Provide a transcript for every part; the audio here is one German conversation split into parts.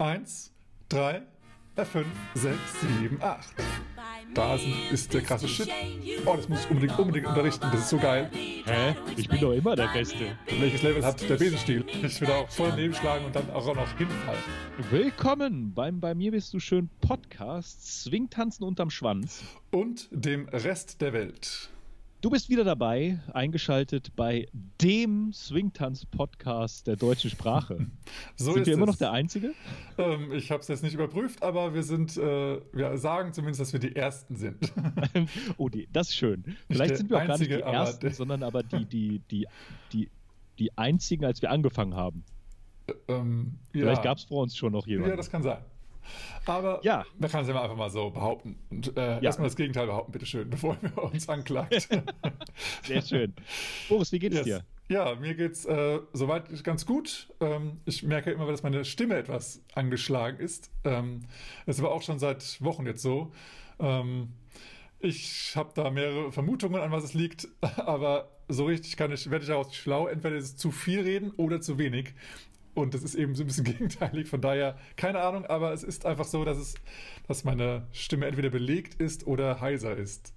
1, 3, 5, 6, 7, 8. Da ist, der krasse Shit. Oh, das muss ich unbedingt, unbedingt unterrichten. Das ist so geil. Hä? Ich bin doch immer der Beste. Welches Level hat der Besenstiel? Ich will da auch voll daneben schlagen und dann auch noch hinfallen. Willkommen beim Bei mir bist du schön Podcast Swingtanzen unterm Schwanz. Und dem Rest der Welt. Du bist wieder dabei, eingeschaltet bei dem Swingtanz-Podcast der deutschen Sprache. So sind wir immer es. noch der Einzige? Ähm, ich habe es jetzt nicht überprüft, aber wir sind, äh, wir sagen zumindest, dass wir die Ersten sind. oh, die, das ist schön. Vielleicht sind wir auch gar nicht Einzige, die aber Ersten, der- sondern aber die, die, die, die, die Einzigen, als wir angefangen haben. ähm, Vielleicht ja. gab es vor uns schon noch jemanden. Ja, das kann sein. Aber Ja. man kann es ja mal einfach mal so behaupten. Und äh, erstmal das Gegenteil behaupten, bitteschön, bevor ihr uns anklagt. Sehr schön. Boris, wie geht es Yes. dir? Ja, mir geht's äh, soweit ganz gut. Ähm, ich merke immer, dass meine Stimme etwas angeschlagen ist. Ähm, das war auch schon seit Wochen jetzt so. Ähm, ich habe da mehrere Vermutungen, an was es liegt, aber so richtig kann ich, werde ich daraus nicht schlau. Entweder ist es zu viel reden oder zu wenig. Und das ist eben so ein bisschen gegenteilig. Von daher, keine Ahnung, aber es ist einfach so, dass es, dass meine Stimme entweder belegt ist oder heiser ist.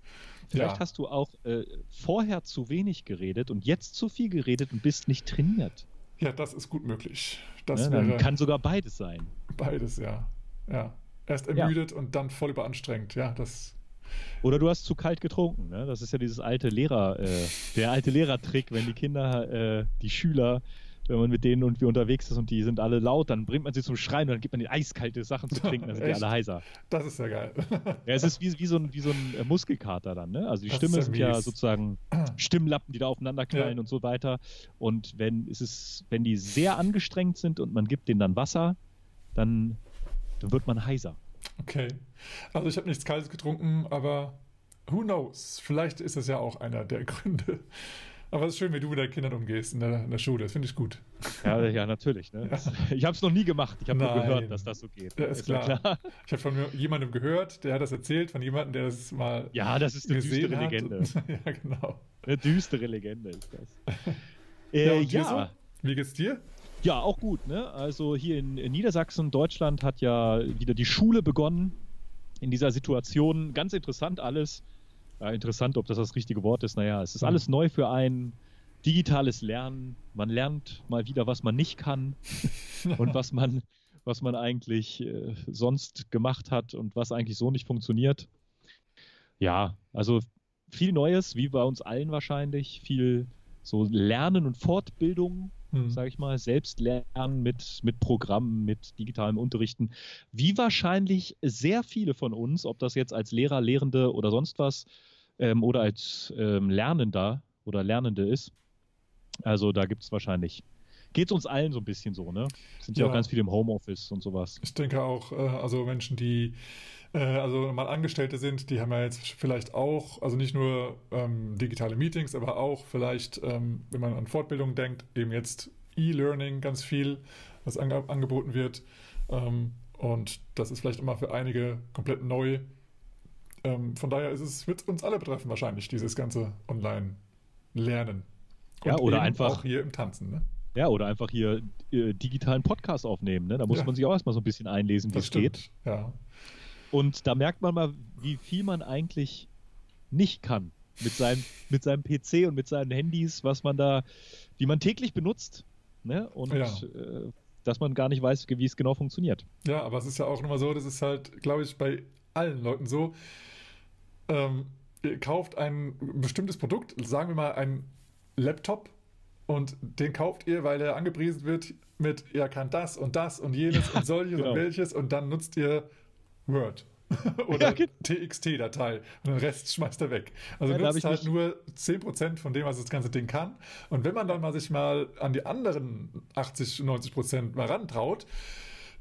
Vielleicht ja. hast du auch äh, vorher zu wenig geredet und jetzt zu viel geredet und bist nicht trainiert. ja, das ist gut möglich. Das Ja, dann wäre kann sogar beides sein. beides, ja. Ja. Erst Ja. ermüdet und dann voll überanstrengt. Ja, das. Oder du hast zu kalt getrunken. Ne? Das ist ja dieses alte Lehrer, äh, der alte Lehrertrick, wenn die Kinder, äh, die Schüler, wenn man mit denen und wir unterwegs ist und die sind alle laut, dann bringt man sie zum Schreien und dann gibt man ihnen eiskalte Sachen zu trinken, dann sind die alle heiser. Das ist ja geil. Ja, es ist wie, wie, so ein, wie so ein äh, Muskelkater dann. Ne? Also die Das Stimme ja sind ja mies. sozusagen Stimmlappen, die da aufeinander knallen Ja. und so weiter. Und wenn es ist, wenn die sehr angestrengt sind und man gibt denen dann Wasser, dann, dann wird man heiser. Okay. Also ich habe nichts Kaltes getrunken, aber who knows? Vielleicht ist das ja auch einer der Gründe. Aber es ist schön, wie du mit deinen Kindern umgehst in der, in der Schule. Das finde ich gut. Ja, ja natürlich. Ne? Das, ich habe es noch nie gemacht. Ich habe nur gehört, dass das so geht. Ja, ist ja klar. Ich habe von jemandem gehört, der hat das erzählt, von jemandem, der das mal Ja, das ist eine düstere hat. Legende. Ja, genau. Eine düstere Legende ist das. Ja, Äh, ja, so? Wie geht's dir? ja, auch gut. Ne? Also hier in, in Niedersachsen, Deutschland hat ja wieder die Schule begonnen. In dieser Situation ganz interessant alles. Ja, interessant, ob das das richtige Wort ist. Naja, es ist Hm. alles neu für einen. Digitales Lernen. Man lernt mal wieder, was man nicht kann und was man, was man eigentlich äh, sonst gemacht hat und was eigentlich so nicht funktioniert. Ja, also viel Neues, wie bei uns allen wahrscheinlich. Viel so Lernen und Fortbildung, Hm. sage ich mal, Selbstlernen mit, mit Programmen, mit digitalem Unterrichten. Wie wahrscheinlich sehr viele von uns, ob das jetzt als Lehrer, Lehrende oder sonst was ähm, oder als ähm, Lernender oder Lernende ist. Also da gibt es wahrscheinlich, geht es uns allen so ein bisschen so, ne? Sind ja, Ja. auch ganz viele im Homeoffice und sowas. Ich denke auch, äh, also Menschen, die äh, also mal Angestellte sind, die haben ja jetzt vielleicht auch, also nicht nur ähm, digitale Meetings, aber auch vielleicht, ähm, wenn man an Fortbildung denkt, eben jetzt E-Learning ganz viel, was ange angeboten wird. Ähm, und das ist vielleicht immer für einige komplett neu. Ähm, von daher ist es, wird uns alle betreffen wahrscheinlich, dieses ganze Online-Lernen. Ja, oder einfach- auch hier im Tanzen, ne? Ja, oder einfach hier äh, digitalen Podcast aufnehmen, ne? Da muss Ja. man sich auch erstmal so ein bisschen einlesen, wie es geht. Ja. Und da merkt man mal, wie viel man eigentlich nicht kann mit seinem, mit seinem PC und mit seinen Handys, was man da, die man täglich benutzt, ne? Und Ja. äh, dass man gar nicht weiß, wie es genau funktioniert. Ja, aber es ist ja auch nochmal so, das ist halt, glaube ich, bei allen Leuten so. Ähm, ihr kauft ein bestimmtes Produkt, sagen wir mal ein Laptop, und den kauft ihr, weil er angepriesen wird mit, er kann das und das und jenes und solches genau. und welches, und dann nutzt ihr Word. Oder Ja. TXT-Datei und den Rest schmeißt er weg. Also Ja, nutzt halt nur 10% von dem, was das ganze Ding kann. Und wenn man dann mal sich mal an die anderen 80, 90% mal rantraut,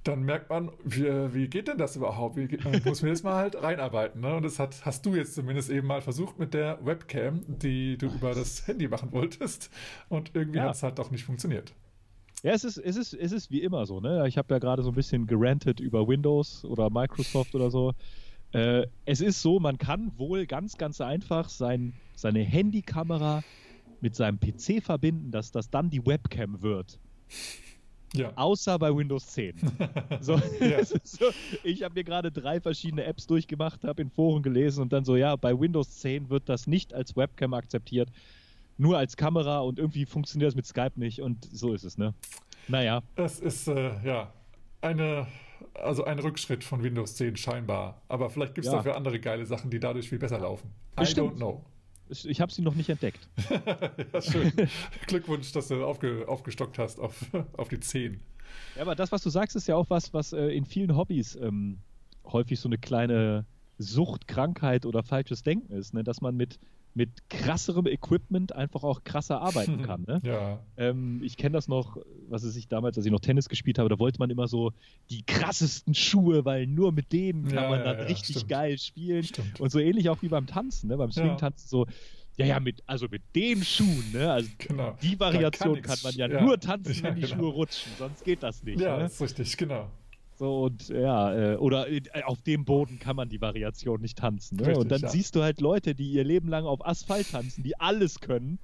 dann merkt man, wie, wie geht denn das überhaupt? Wie man muss mir jetzt mal halt reinarbeiten. Ne? Und das hat, hast du jetzt zumindest eben mal versucht mit der Webcam, die du über das Handy machen wolltest. Und irgendwie Ja. hat es halt doch nicht funktioniert. Ja, es ist, es ist, es ist wie immer so, ne? Ich habe ja gerade so ein bisschen gerantet über Windows oder Microsoft oder so. Äh, es ist so, man kann wohl ganz, ganz einfach sein, seine Handykamera mit seinem PC verbinden, dass das dann die Webcam wird. Ja. Außer bei Windows 10. so, ja. so, ich habe mir gerade drei verschiedene Apps durchgemacht, habe in Foren gelesen und dann so, ja, bei Windows 10 wird das nicht als Webcam akzeptiert, nur als Kamera und irgendwie funktioniert das mit Skype nicht und so ist es, ne? Naja. Das ist, äh, ja, eine, also ein Rückschritt von Windows 10 scheinbar. Aber vielleicht gibt es ja. dafür andere geile Sachen, die dadurch viel besser laufen. I Bestimmt. don't know. Ich, habe sie noch nicht entdeckt. ja, schön. Glückwunsch, dass du aufge, aufgestockt hast auf, auf die 10. Ja, aber das, was du sagst, ist ja auch was, was äh, in vielen Hobbys ähm, häufig so eine kleine Sucht, Krankheit oder falsches Denken ist, ne? dass man mit mit krasserem Equipment einfach auch krasser arbeiten kann. Ne? ja. Ähm, ich kenne das noch, was es ich damals, als ich noch Tennis gespielt habe, da wollte man immer so die krassesten Schuhe, weil nur mit denen kann ja, man dann ja, richtig stimmt. geil spielen. Stimmt. Und so ähnlich auch wie beim Tanzen, ne? beim Swing-Tanzen so. Ja, ja, mit, also mit den Schuhen, ne? Also genau. die Variation kann, kann, man ja, nur tanzen, wenn die genau. Schuhe rutschen, sonst geht das nicht. Ja, ne? das ist richtig, genau. So und ja, äh, oder äh, auf dem Boden kann man die Variation nicht tanzen. Ne? Richtig, und dann ja. siehst du halt Leute, die ihr Leben lang auf Asphalt tanzen, die alles können.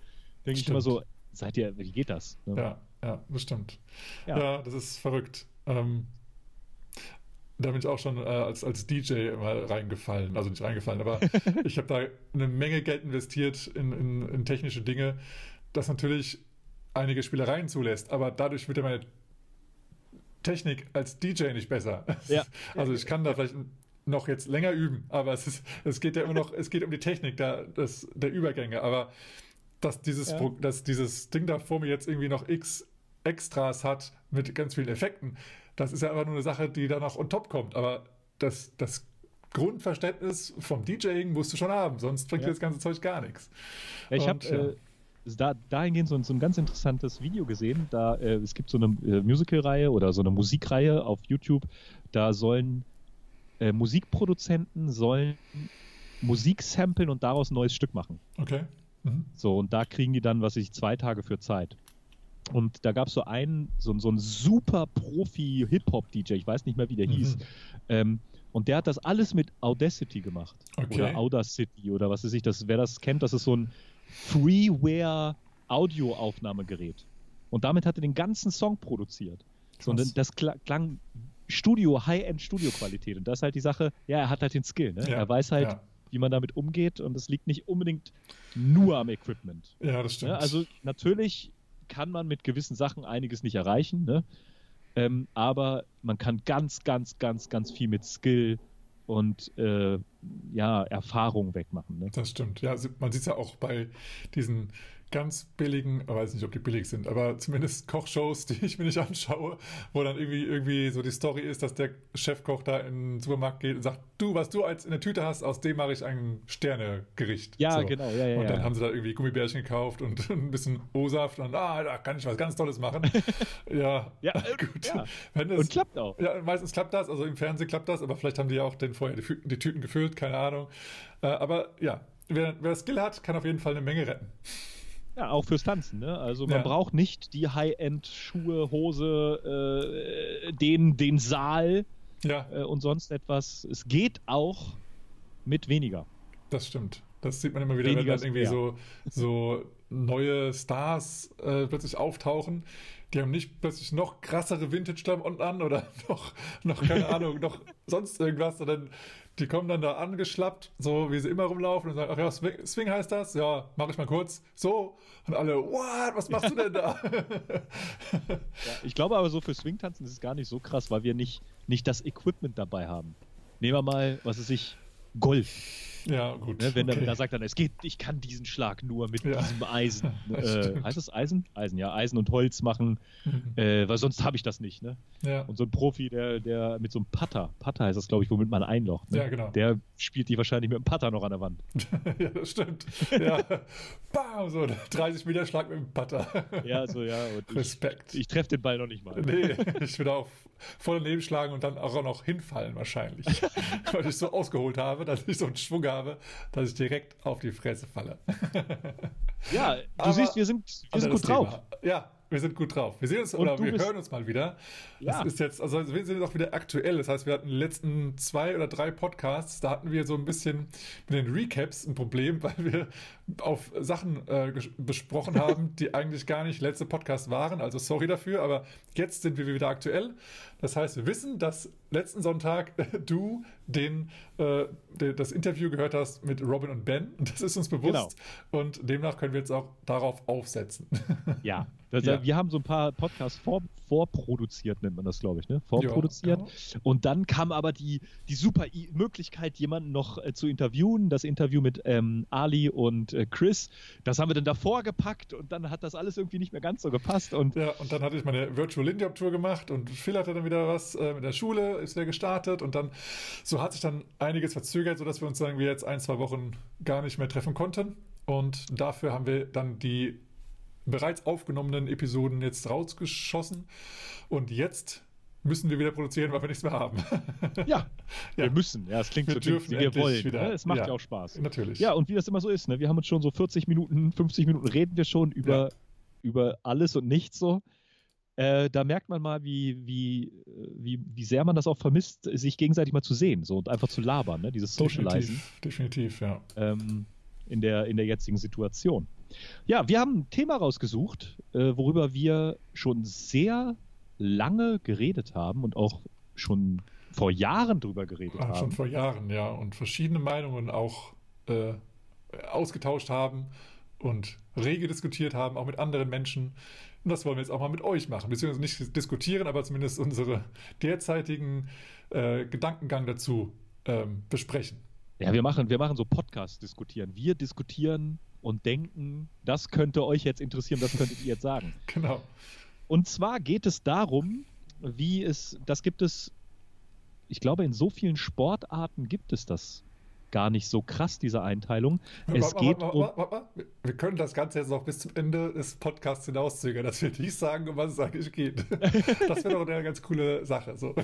Denke ich immer so, seid ihr, wie geht das? Ne? Ja, ja, das stimmt. Ja, ja das ist verrückt. Ähm, da bin ich auch schon äh, als, als DJ mal reingefallen. Also nicht reingefallen, aber ich habe da eine Menge Geld investiert in, in, in technische Dinge, das natürlich einige Spielereien zulässt, aber dadurch wird ja meine Technik als DJ nicht besser. Ja. Also ich kann da vielleicht noch jetzt länger üben, aber es, ist, es geht ja immer noch, es geht um die Technik da, das, der Übergänge, aber dass dieses, ja. dass dieses Ding da vor mir jetzt irgendwie noch x Extras hat mit ganz vielen Effekten, das ist ja einfach nur eine Sache, die dann noch on top kommt, aber das, das Grundverständnis vom DJing musst du schon haben, sonst bringt ja. dir das ganze Zeug gar nichts. Ich habe äh, da, dahingehend so, so, ein ganz interessantes Video gesehen. Da, äh, es gibt so eine äh, Musical-Reihe oder so eine Musikreihe auf YouTube. Da sollen äh, Musikproduzenten sollen Musik samplen und daraus ein neues Stück machen. Okay. Mhm. So, und da kriegen die dann, was ich, zwei Tage für Zeit. Und da gab es so einen, so, so einen super Profi-Hip-Hop-DJ, ich weiß nicht mehr, wie der mhm. hieß. Ähm, und der hat das alles mit Audacity gemacht. Okay. Oder Audacity oder was weiß ich, das, wer das kennt, das ist so ein Freeware Audioaufnahmegerät. Und damit hat er den ganzen Song produziert. Sondern das klang Studio, High-End Studio-Qualität. Und das ist halt die Sache, ja, er hat halt den Skill. Ne? Ja, er weiß halt, ja. wie man damit umgeht und es liegt nicht unbedingt nur am Equipment. Ja, das stimmt. Ja, also natürlich kann man mit gewissen Sachen einiges nicht erreichen, ne? ähm, aber man kann ganz, ganz, ganz, ganz viel mit Skill und äh, ja, Erfahrung wegmachen. Ne? Das stimmt. Ja, man sieht es ja auch bei diesen ganz billigen, ich weiß nicht, ob die billig sind, aber zumindest Kochshows, die ich mir nicht anschaue, wo dann irgendwie, irgendwie so die Story ist, dass der Chefkoch da in den Supermarkt geht und sagt, du, was du als in der Tüte hast, aus dem mache ich ein Sternegericht. Ja, so. genau, ja, ja. Und dann ja. haben sie da irgendwie Gummibärchen gekauft und ein bisschen O-Saft und ah, da kann ich was ganz Tolles machen. ja, ja gut. Ja. Das, und klappt auch. Ja, meistens klappt das, also im Fernsehen klappt das, aber vielleicht haben die ja auch den vorher die, die Tüten gefüllt, keine Ahnung. Äh, aber ja, wer, wer Skill hat, kann auf jeden Fall eine Menge retten. Ja, auch fürs Tanzen. Ne? Also man ja. braucht nicht die High-End-Schuhe, Hose, äh, den, den Saal ja. äh, und sonst etwas. Es geht auch mit weniger. Das stimmt. Das sieht man immer wieder, weniger wenn dann irgendwie so, so neue Stars äh, plötzlich auftauchen. Die haben nicht plötzlich noch krassere Vintage-Klamotten an oder noch, noch keine Ahnung, noch sonst irgendwas, sondern die kommen dann da angeschlappt, so wie sie immer rumlaufen und sagen, ach ja, Swing, Swing heißt das? Ja, mach ich mal kurz. So. Und alle, what? Was machst du denn da? ja, ich glaube aber so für Swing-Tanzen ist es gar nicht so krass, weil wir nicht, nicht das Equipment dabei haben. Nehmen wir mal, was ist ich, Golf. Ja, gut. Ne, wenn, okay. er, sagt dann, es geht, ich kann diesen Schlag nur mit ja. diesem Eisen. äh, heißt das Eisen? Eisen, ja, Eisen und Holz machen, mhm. äh, weil sonst habe ich das nicht. Ne? Ja. Und so ein Profi, der, der mit so einem Putter, Putter heißt das, glaube ich, womit man einlocht. Ne? Ja, genau. Der spielt die wahrscheinlich mit einem Putter noch an der Wand. ja, das stimmt. Ja. Bam, so 30 Meter Schlag mit dem Putter. ja, so, ja. Respekt. Ich, ich treffe den Ball noch nicht mal. Nee, ich würde auch voll daneben schlagen und dann auch noch hinfallen wahrscheinlich. weil ich so ausgeholt habe, dass ich so einen Schwung habe, dass ich direkt auf die Fresse falle. ja, du Aber siehst, wir sind, wir sind gut Thema. drauf. Ja, wir sind gut drauf. Wir sehen uns oder wir hören uns mal wieder. Ja. Das ist jetzt, also wir sind auch wieder aktuell. Das heißt, wir hatten die letzten zwei oder drei Podcasts, da hatten wir so ein bisschen mit den Recaps ein Problem, weil wir auf Sachen äh, besprochen haben, die eigentlich gar nicht letzte Podcast waren. Also sorry dafür, aber jetzt sind wir wieder aktuell. Das heißt, wir wissen, dass letzten Sonntag du den, äh, das Interview gehört hast mit Robin und Ben. Das ist uns bewusst. Genau. Und demnach können wir jetzt auch darauf aufsetzen. Ja, also ja. wir haben so ein paar Podcasts vor, vorproduziert, nennt man das, glaube ich, ne? Vorproduziert. Ja, genau. Und dann kam aber die, die super I Möglichkeit, jemanden noch äh, zu interviewen. Das Interview mit ähm, Ali und äh, Chris. Das haben wir dann davor gepackt und dann hat das alles irgendwie nicht mehr ganz so gepasst. Und ja, und dann hatte ich meine Virtual Indiop Tour gemacht und Phil hatte dann wieder was äh, mit der Schule, ist wieder gestartet und dann so hat sich dann einiges verzögert, sodass wir uns sagen wir jetzt ein, zwei Wochen gar nicht mehr treffen konnten. Und dafür haben wir dann die bereits aufgenommenen Episoden jetzt rausgeschossen. Und jetzt müssen wir wieder produzieren, weil wir nichts mehr haben. ja, ja, wir müssen. Ja, es klingt wir so, dürfen wie wir wollen. Wieder, ne? Es macht ja. ja. auch Spaß. Natürlich. Ja, und wie das immer so ist, ne? wir haben uns schon so 40 Minuten, 50 Minuten reden wir schon über, ja. über alles und nichts so. Äh, da merkt man mal, wie, wie, wie, wie sehr man das auch vermisst, sich gegenseitig mal zu sehen so, und einfach zu labern, ne? dieses Socializen. Definitiv, definitiv ja. Ähm, in, der, in der jetzigen Situation. Ja, wir haben ein Thema rausgesucht, äh, worüber wir schon sehr lange geredet haben und auch schon vor Jahren drüber geredet Ach, haben. Schon vor Jahren, ja. Und verschiedene Meinungen auch äh, ausgetauscht haben und rege diskutiert haben, auch mit anderen Menschen. Und das wollen wir jetzt auch mal mit euch machen. Beziehungsweise nicht diskutieren, aber zumindest unsere derzeitigen äh, Gedankengang dazu ähm, besprechen. Ja, wir machen, wir machen so Podcasts diskutieren. Wir diskutieren und denken, das könnte euch jetzt interessieren, das könntet ihr jetzt sagen. Genau. Und zwar geht es darum, wie es, das gibt es, ich glaube, in so vielen Sportarten gibt es das gar nicht so krass, diese Einteilung. Es warte, geht warte, warte, um. Wir können das Ganze jetzt noch bis zum Ende des Podcasts hinauszögern, dass wir nicht sagen, um was es eigentlich geht. Das wäre doch eine ganz coole Sache. So.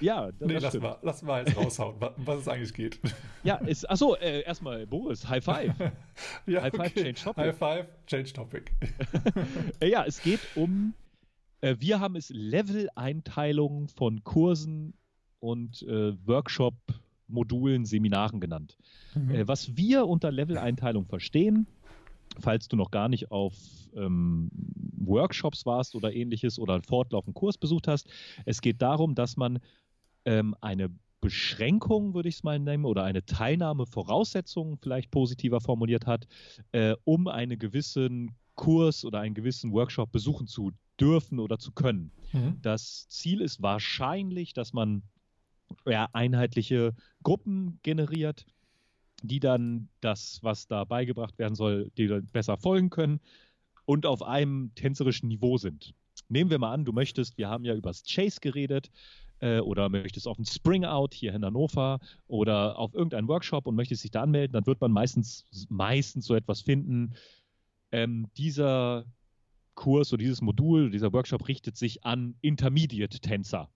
Ja, das nee, lass mal, lass mal jetzt raushauen, was es eigentlich geht. Ja, ist, achso, äh, erstmal Boris, High Five. ja, High Five, Change Topic. High Five, Change Topic. ja, es geht um, äh, wir haben es Level-Einteilung von Kursen und äh, Workshop-Modulen, Seminaren genannt. Mhm. Äh, was wir unter Level-Einteilung verstehen, falls du noch gar nicht auf ähm, Workshops warst oder ähnliches oder einen fortlaufenden Kurs besucht hast. Es geht darum, dass man ähm, eine Beschränkung, würde ich es mal nennen, oder eine Teilnahmevoraussetzung vielleicht positiver formuliert hat, äh, um einen gewissen Kurs oder einen gewissen Workshop besuchen zu dürfen oder zu können. Mhm. Das Ziel ist wahrscheinlich, dass man ja, einheitliche Gruppen generiert, die dann das, was da beigebracht werden soll, die besser folgen können und auf einem tänzerischen Niveau sind. Nehmen wir mal an, du möchtest, wir haben ja über das Chase geredet, äh, oder möchtest auf ein Spring Out hier in Hannover oder auf irgendeinen Workshop und möchtest dich da anmelden, dann wird man meistens, meistens so etwas finden. Ähm, dieser Kurs oder dieses Modul, dieser Workshop richtet sich an Intermediate-Tänzer.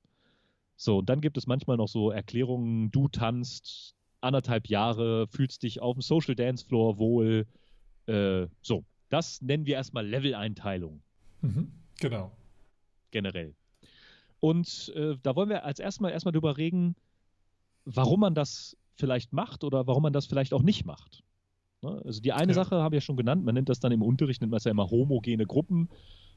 So, und dann gibt es manchmal noch so Erklärungen, du tanzt anderthalb Jahre, fühlst dich auf dem Social Dance Floor wohl. Äh, so, das nennen wir erstmal Level-Einteilung. Mhm, genau. Generell. Und äh, da wollen wir als erstmal erstmal drüber reden, warum man das vielleicht macht oder warum man das vielleicht auch nicht macht. Ne? Also die eine ja. Sache habe ich ja schon genannt, man nennt das dann im Unterricht, nennt man es ja immer homogene Gruppen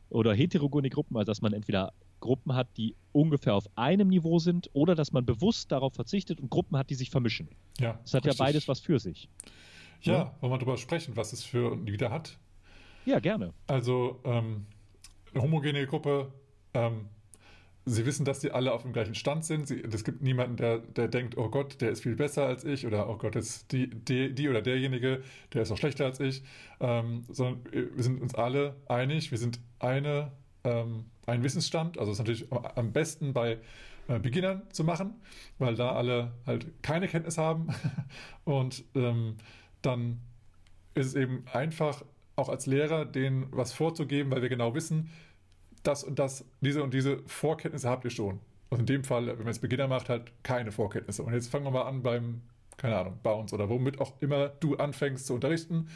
oder heterogene Gruppen, also dass man entweder Gruppen hat, die ungefähr auf einem Niveau sind oder dass man bewusst darauf verzichtet und Gruppen hat, die sich vermischen. Ja, das hat richtig. ja beides was für sich. Ja, ja, wollen wir darüber sprechen, was es für Lieder hat? Ja, gerne. Also, ähm, eine homogene Gruppe, ähm, sie wissen, dass sie alle auf dem gleichen Stand sind. es gibt niemanden, der, der denkt, oh Gott, der ist viel besser als ich oder oh Gott, ist die, die, die oder derjenige, der ist auch schlechter als ich. Ähm, sondern wir sind uns alle einig, wir sind eine, ähm, ein Wissensstand. Also es ist natürlich am besten bei äh, Beginnern zu machen, weil da alle halt keine Kenntnis haben. Und ähm, dann ist es eben einfach, auch als Lehrer, denen was vorzugeben, weil wir genau wissen, das und das, diese und diese Vorkenntnisse habt ihr schon. Und in dem Fall, wenn man jetzt Beginner macht, halt keine Vorkenntnisse. Und jetzt fangen wir mal an beim, keine Ahnung, Bounce oder womit auch immer du anfängst zu unterrichten.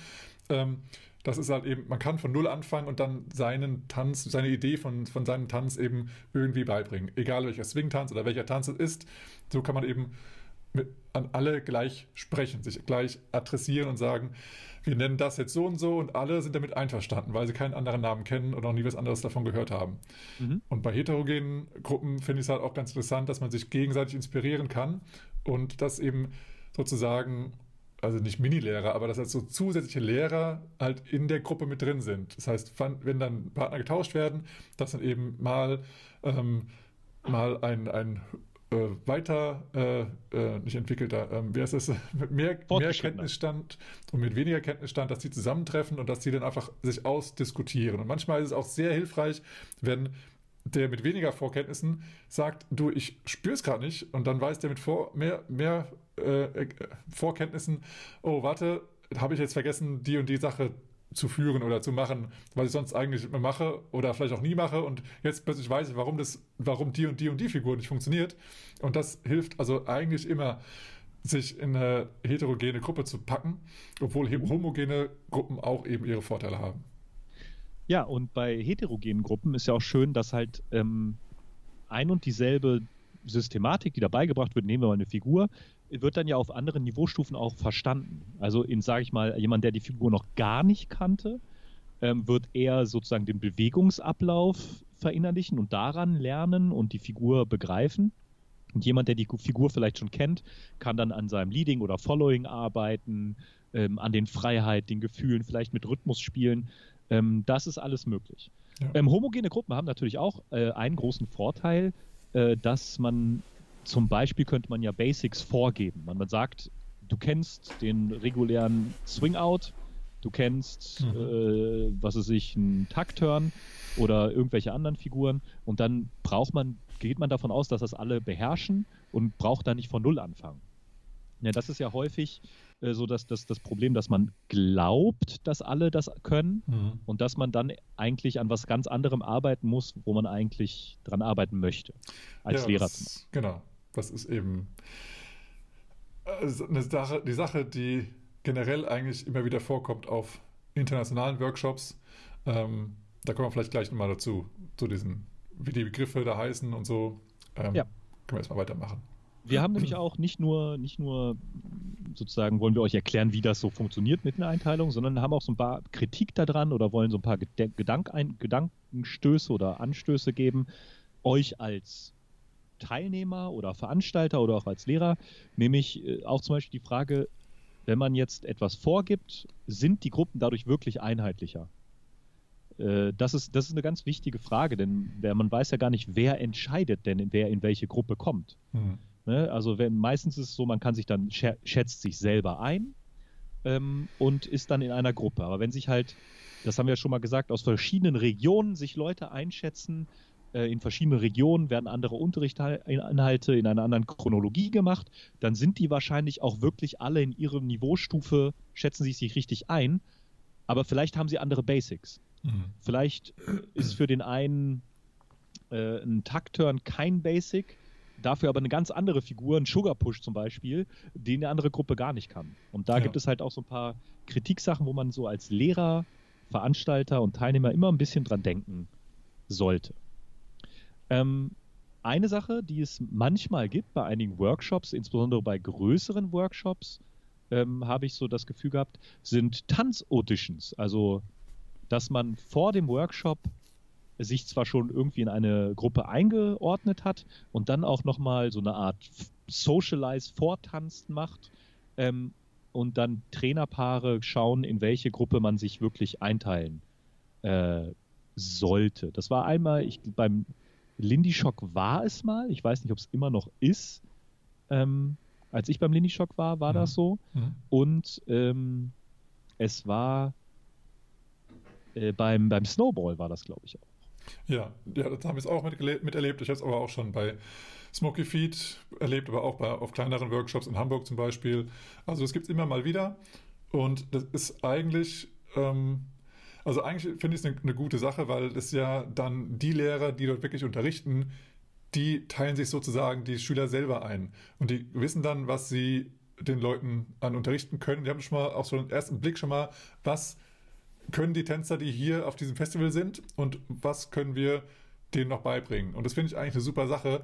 Ähm, das ist halt eben, man kann von Null anfangen und dann seinen Tanz, seine Idee von, von seinem Tanz eben irgendwie beibringen. Egal welcher Swing-Tanz oder welcher Tanz es ist, so kann man eben mit, an alle gleich sprechen, sich gleich adressieren und sagen, wir nennen das jetzt so und so und alle sind damit einverstanden, weil sie keinen anderen Namen kennen und noch nie was anderes davon gehört haben. Mhm. Und bei heterogenen Gruppen finde ich es halt auch ganz interessant, dass man sich gegenseitig inspirieren kann und das eben sozusagen also nicht Mini-Lehrer, aber dass halt so zusätzliche Lehrer halt in der Gruppe mit drin sind. Das heißt, wenn dann Partner getauscht werden, dass dann eben mal, ähm, mal ein, ein äh, weiter, äh, äh, nicht entwickelter, ähm, wie heißt das, mit mehr, mehr Kenntnisstand und mit weniger Kenntnisstand, dass die zusammentreffen und dass die dann einfach sich ausdiskutieren. Und manchmal ist es auch sehr hilfreich, wenn der mit weniger Vorkenntnissen sagt, du, ich spüre es gerade nicht, und dann weiß der mit vor, mehr, mehr äh, äh, Vorkenntnissen, oh, warte, habe ich jetzt vergessen, die und die Sache zu führen oder zu machen, was ich sonst eigentlich immer mache oder vielleicht auch nie mache und jetzt plötzlich weiß ich, warum das, warum die und die und die Figur nicht funktioniert. Und das hilft also eigentlich immer, sich in eine heterogene Gruppe zu packen, obwohl homogene Gruppen auch eben ihre Vorteile haben. Ja, und bei heterogenen Gruppen ist ja auch schön, dass halt ähm, ein und dieselbe Systematik, die da beigebracht wird, nehmen wir mal eine Figur, wird dann ja auf anderen Niveaustufen auch verstanden. Also in, sage ich mal, jemand, der die Figur noch gar nicht kannte, ähm, wird eher sozusagen den Bewegungsablauf verinnerlichen und daran lernen und die Figur begreifen. Und jemand, der die Figur vielleicht schon kennt, kann dann an seinem Leading oder Following arbeiten, ähm, an den Freiheit, den Gefühlen, vielleicht mit Rhythmus spielen. Ähm, das ist alles möglich. Ja. Ähm, homogene Gruppen haben natürlich auch äh, einen großen Vorteil, äh, dass man zum Beispiel könnte man ja Basics vorgeben. Man, man sagt, du kennst den regulären Swing-Out, du kennst, mhm. äh, was ist ich, einen Tuck-Turn oder irgendwelche anderen Figuren und dann braucht man, geht man davon aus, dass das alle beherrschen und braucht da nicht von Null anfangen. Ja, das ist ja häufig äh, so dass das, das Problem, dass man glaubt, dass alle das können mhm. und dass man dann eigentlich an was ganz anderem arbeiten muss, wo man eigentlich dran arbeiten möchte, als ja, Lehrer. Das, genau, das ist eben eine Sache, die Sache, die generell eigentlich immer wieder vorkommt auf internationalen Workshops. Ähm, da kommen wir vielleicht gleich nochmal dazu, zu diesen, wie die Begriffe da heißen und so. Ähm, ja. Können wir erstmal weitermachen. Wir haben nämlich auch nicht nur, nicht nur sozusagen wollen wir euch erklären, wie das so funktioniert mit einer Einteilung, sondern haben auch so ein paar Kritik daran oder wollen so ein paar Gedank Gedankenstöße oder Anstöße geben, euch als Teilnehmer oder Veranstalter oder auch als Lehrer, nämlich äh, auch zum Beispiel die Frage, wenn man jetzt etwas vorgibt, sind die Gruppen dadurch wirklich einheitlicher? Äh, das ist, das ist eine ganz wichtige Frage, denn man weiß ja gar nicht, wer entscheidet denn, wer in welche Gruppe kommt. Mhm. Also wenn, meistens ist es so, man kann sich dann, schätzt sich selber ein ähm, und ist dann in einer Gruppe. Aber wenn sich halt, das haben wir ja schon mal gesagt, aus verschiedenen Regionen sich Leute einschätzen, in verschiedenen Regionen werden andere Unterrichtsinhalte in einer anderen Chronologie gemacht, dann sind die wahrscheinlich auch wirklich alle in ihrer Niveaustufe, schätzen sie sich richtig ein, aber vielleicht haben sie andere Basics. Mhm. Vielleicht ist für den einen äh, ein Taktturn kein Basic, dafür aber eine ganz andere Figur, ein Sugar Push zum Beispiel, den eine andere Gruppe gar nicht kann. Und da ja. gibt es halt auch so ein paar Kritiksachen, wo man so als Lehrer, Veranstalter und Teilnehmer immer ein bisschen dran denken sollte. Ähm, eine Sache, die es manchmal gibt bei einigen Workshops, insbesondere bei größeren Workshops, ähm, habe ich so das Gefühl gehabt, sind Tanz-Auditions. Also, dass man vor dem Workshop sich zwar schon irgendwie in eine Gruppe eingeordnet hat und dann auch nochmal so eine Art Socialize-Vortanz macht ähm, und dann Trainerpaare schauen, in welche Gruppe man sich wirklich einteilen äh, sollte. Das war einmal, ich, beim Lindy Shock war es mal, ich weiß nicht, ob es immer noch ist. Ähm, als ich beim Lindy Shock war, war mhm. das so. Mhm. Und ähm, es war äh, beim, beim Snowball war das, glaube ich, auch. Ja, ja das habe ich auch miterlebt. Ich habe es aber auch schon bei Smoky Feet erlebt, aber auch bei, auf kleineren Workshops in Hamburg zum Beispiel. Also es gibt es immer mal wieder. Und das ist eigentlich, ähm, also eigentlich finde ich es eine, eine gute Sache, weil das ja dann die Lehrer, die dort wirklich unterrichten, die teilen sich sozusagen die Schüler selber ein. Und die wissen dann, was sie den Leuten an unterrichten können. Die haben schon mal auch so einen ersten Blick schon mal, was können die Tänzer, die hier auf diesem Festival sind und was können wir denen noch beibringen. Und das finde ich eigentlich eine super Sache.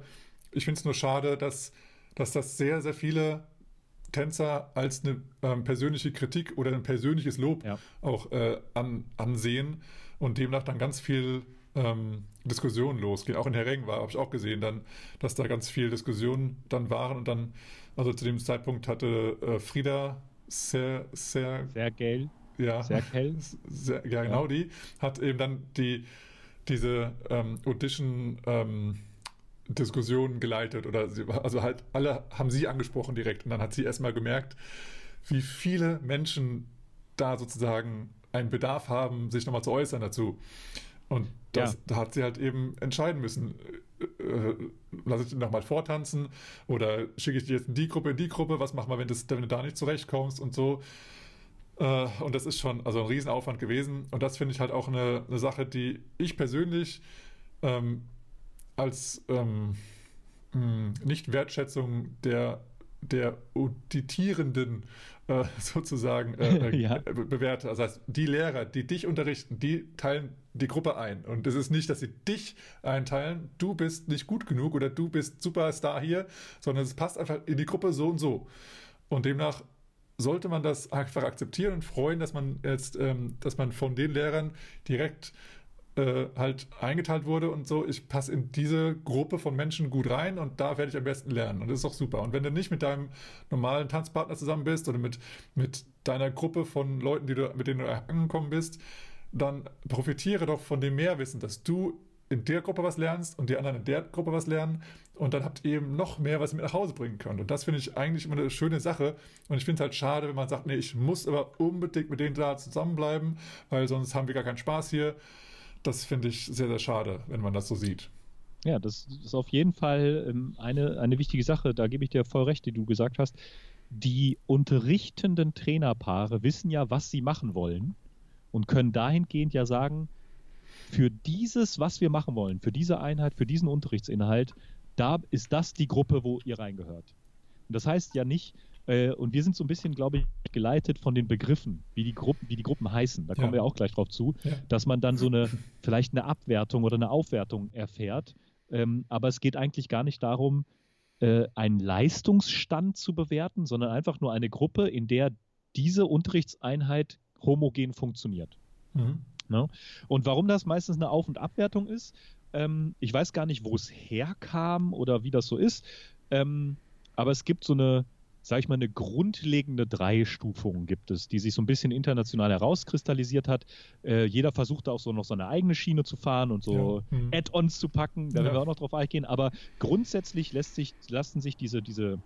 Ich finde es nur schade, dass, dass das sehr, sehr viele Tänzer als eine ähm, persönliche Kritik oder ein persönliches Lob ja. auch äh, an, ansehen und demnach dann ganz viel ähm, Diskussionen losgehen. Auch in Herrengen war, habe ich auch gesehen, dann, dass da ganz viel Diskussionen dann waren und dann, also zu dem Zeitpunkt hatte äh, Frieda sehr, sehr, sehr geil. Ja, sehr. Sehr, ja, genau ja. die. Hat eben dann die, diese ähm, Audition ähm, Diskussionen geleitet oder sie, also halt alle haben sie angesprochen direkt und dann hat sie erstmal gemerkt, wie viele Menschen da sozusagen einen Bedarf haben, sich nochmal zu äußern dazu. Und das, ja. da hat sie halt eben entscheiden müssen, äh, äh, lasse ich nochmal vortanzen oder schicke ich dir jetzt in die Gruppe, in die Gruppe, was machen wir, wenn, das, wenn du da nicht zurechtkommst und so. Äh, und das ist schon also ein Riesenaufwand gewesen. Und das finde ich halt auch eine, eine Sache, die ich persönlich ähm, als ähm, hm, Nicht-Wertschätzung der, der Auditierenden äh, sozusagen äh, äh ja. bewerte. Also heißt, die Lehrer, die dich unterrichten, die teilen die Gruppe ein. Und es ist nicht, dass sie dich einteilen, du bist nicht gut genug oder du bist Superstar hier, sondern es passt einfach in die Gruppe so und so. Und demnach sollte man das einfach akzeptieren und freuen, dass man jetzt, ähm, dass man von den Lehrern direkt äh, halt eingeteilt wurde und so, ich passe in diese Gruppe von Menschen gut rein und da werde ich am besten lernen. Und das ist auch super. Und wenn du nicht mit deinem normalen Tanzpartner zusammen bist oder mit, mit deiner Gruppe von Leuten, die du, mit denen du angekommen bist, dann profitiere doch von dem Mehrwissen, dass du in der Gruppe was lernst und die anderen in der Gruppe was lernen und dann habt ihr eben noch mehr, was ihr mit nach Hause bringen könnt. Und das finde ich eigentlich immer eine schöne Sache und ich finde es halt schade, wenn man sagt, nee, ich muss aber unbedingt mit denen da zusammenbleiben, weil sonst haben wir gar keinen Spaß hier das finde ich sehr, sehr schade, wenn man das so sieht. Ja, das ist auf jeden Fall ähm, eine, eine wichtige Sache. Da gebe ich dir voll recht, die du gesagt hast. Die unterrichtenden Trainerpaare wissen ja, was sie machen wollen und können dahingehend ja sagen, für dieses, was wir machen wollen, für diese Einheit, für diesen Unterrichtsinhalt, da ist das die Gruppe, wo ihr reingehört. Und das heißt ja nicht, äh, und wir sind so ein bisschen, glaube ich, geleitet von den Begriffen, wie die Gruppen, wie die Gruppen heißen. Da kommen ja. wir auch gleich drauf zu, ja. dass man dann so eine, vielleicht eine Abwertung oder eine Aufwertung erfährt. Ähm, aber es geht eigentlich gar nicht darum, äh, einen Leistungsstand zu bewerten, sondern einfach nur eine Gruppe, in der diese Unterrichtseinheit homogen funktioniert. Mhm. Ne? Und warum das meistens eine Auf- und Abwertung ist, ähm, ich weiß gar nicht, wo es herkam oder wie das so ist, ähm, aber es gibt so eine, sage ich mal, eine grundlegende Dreistufung gibt es, die sich so ein bisschen international herauskristallisiert hat. Äh, jeder versucht da auch so noch seine eigene Schiene zu fahren und so ja. mhm. Add-ons zu packen, da ja. werden wir auch noch drauf eingehen. Aber grundsätzlich lässt sich, lassen sich diese, diese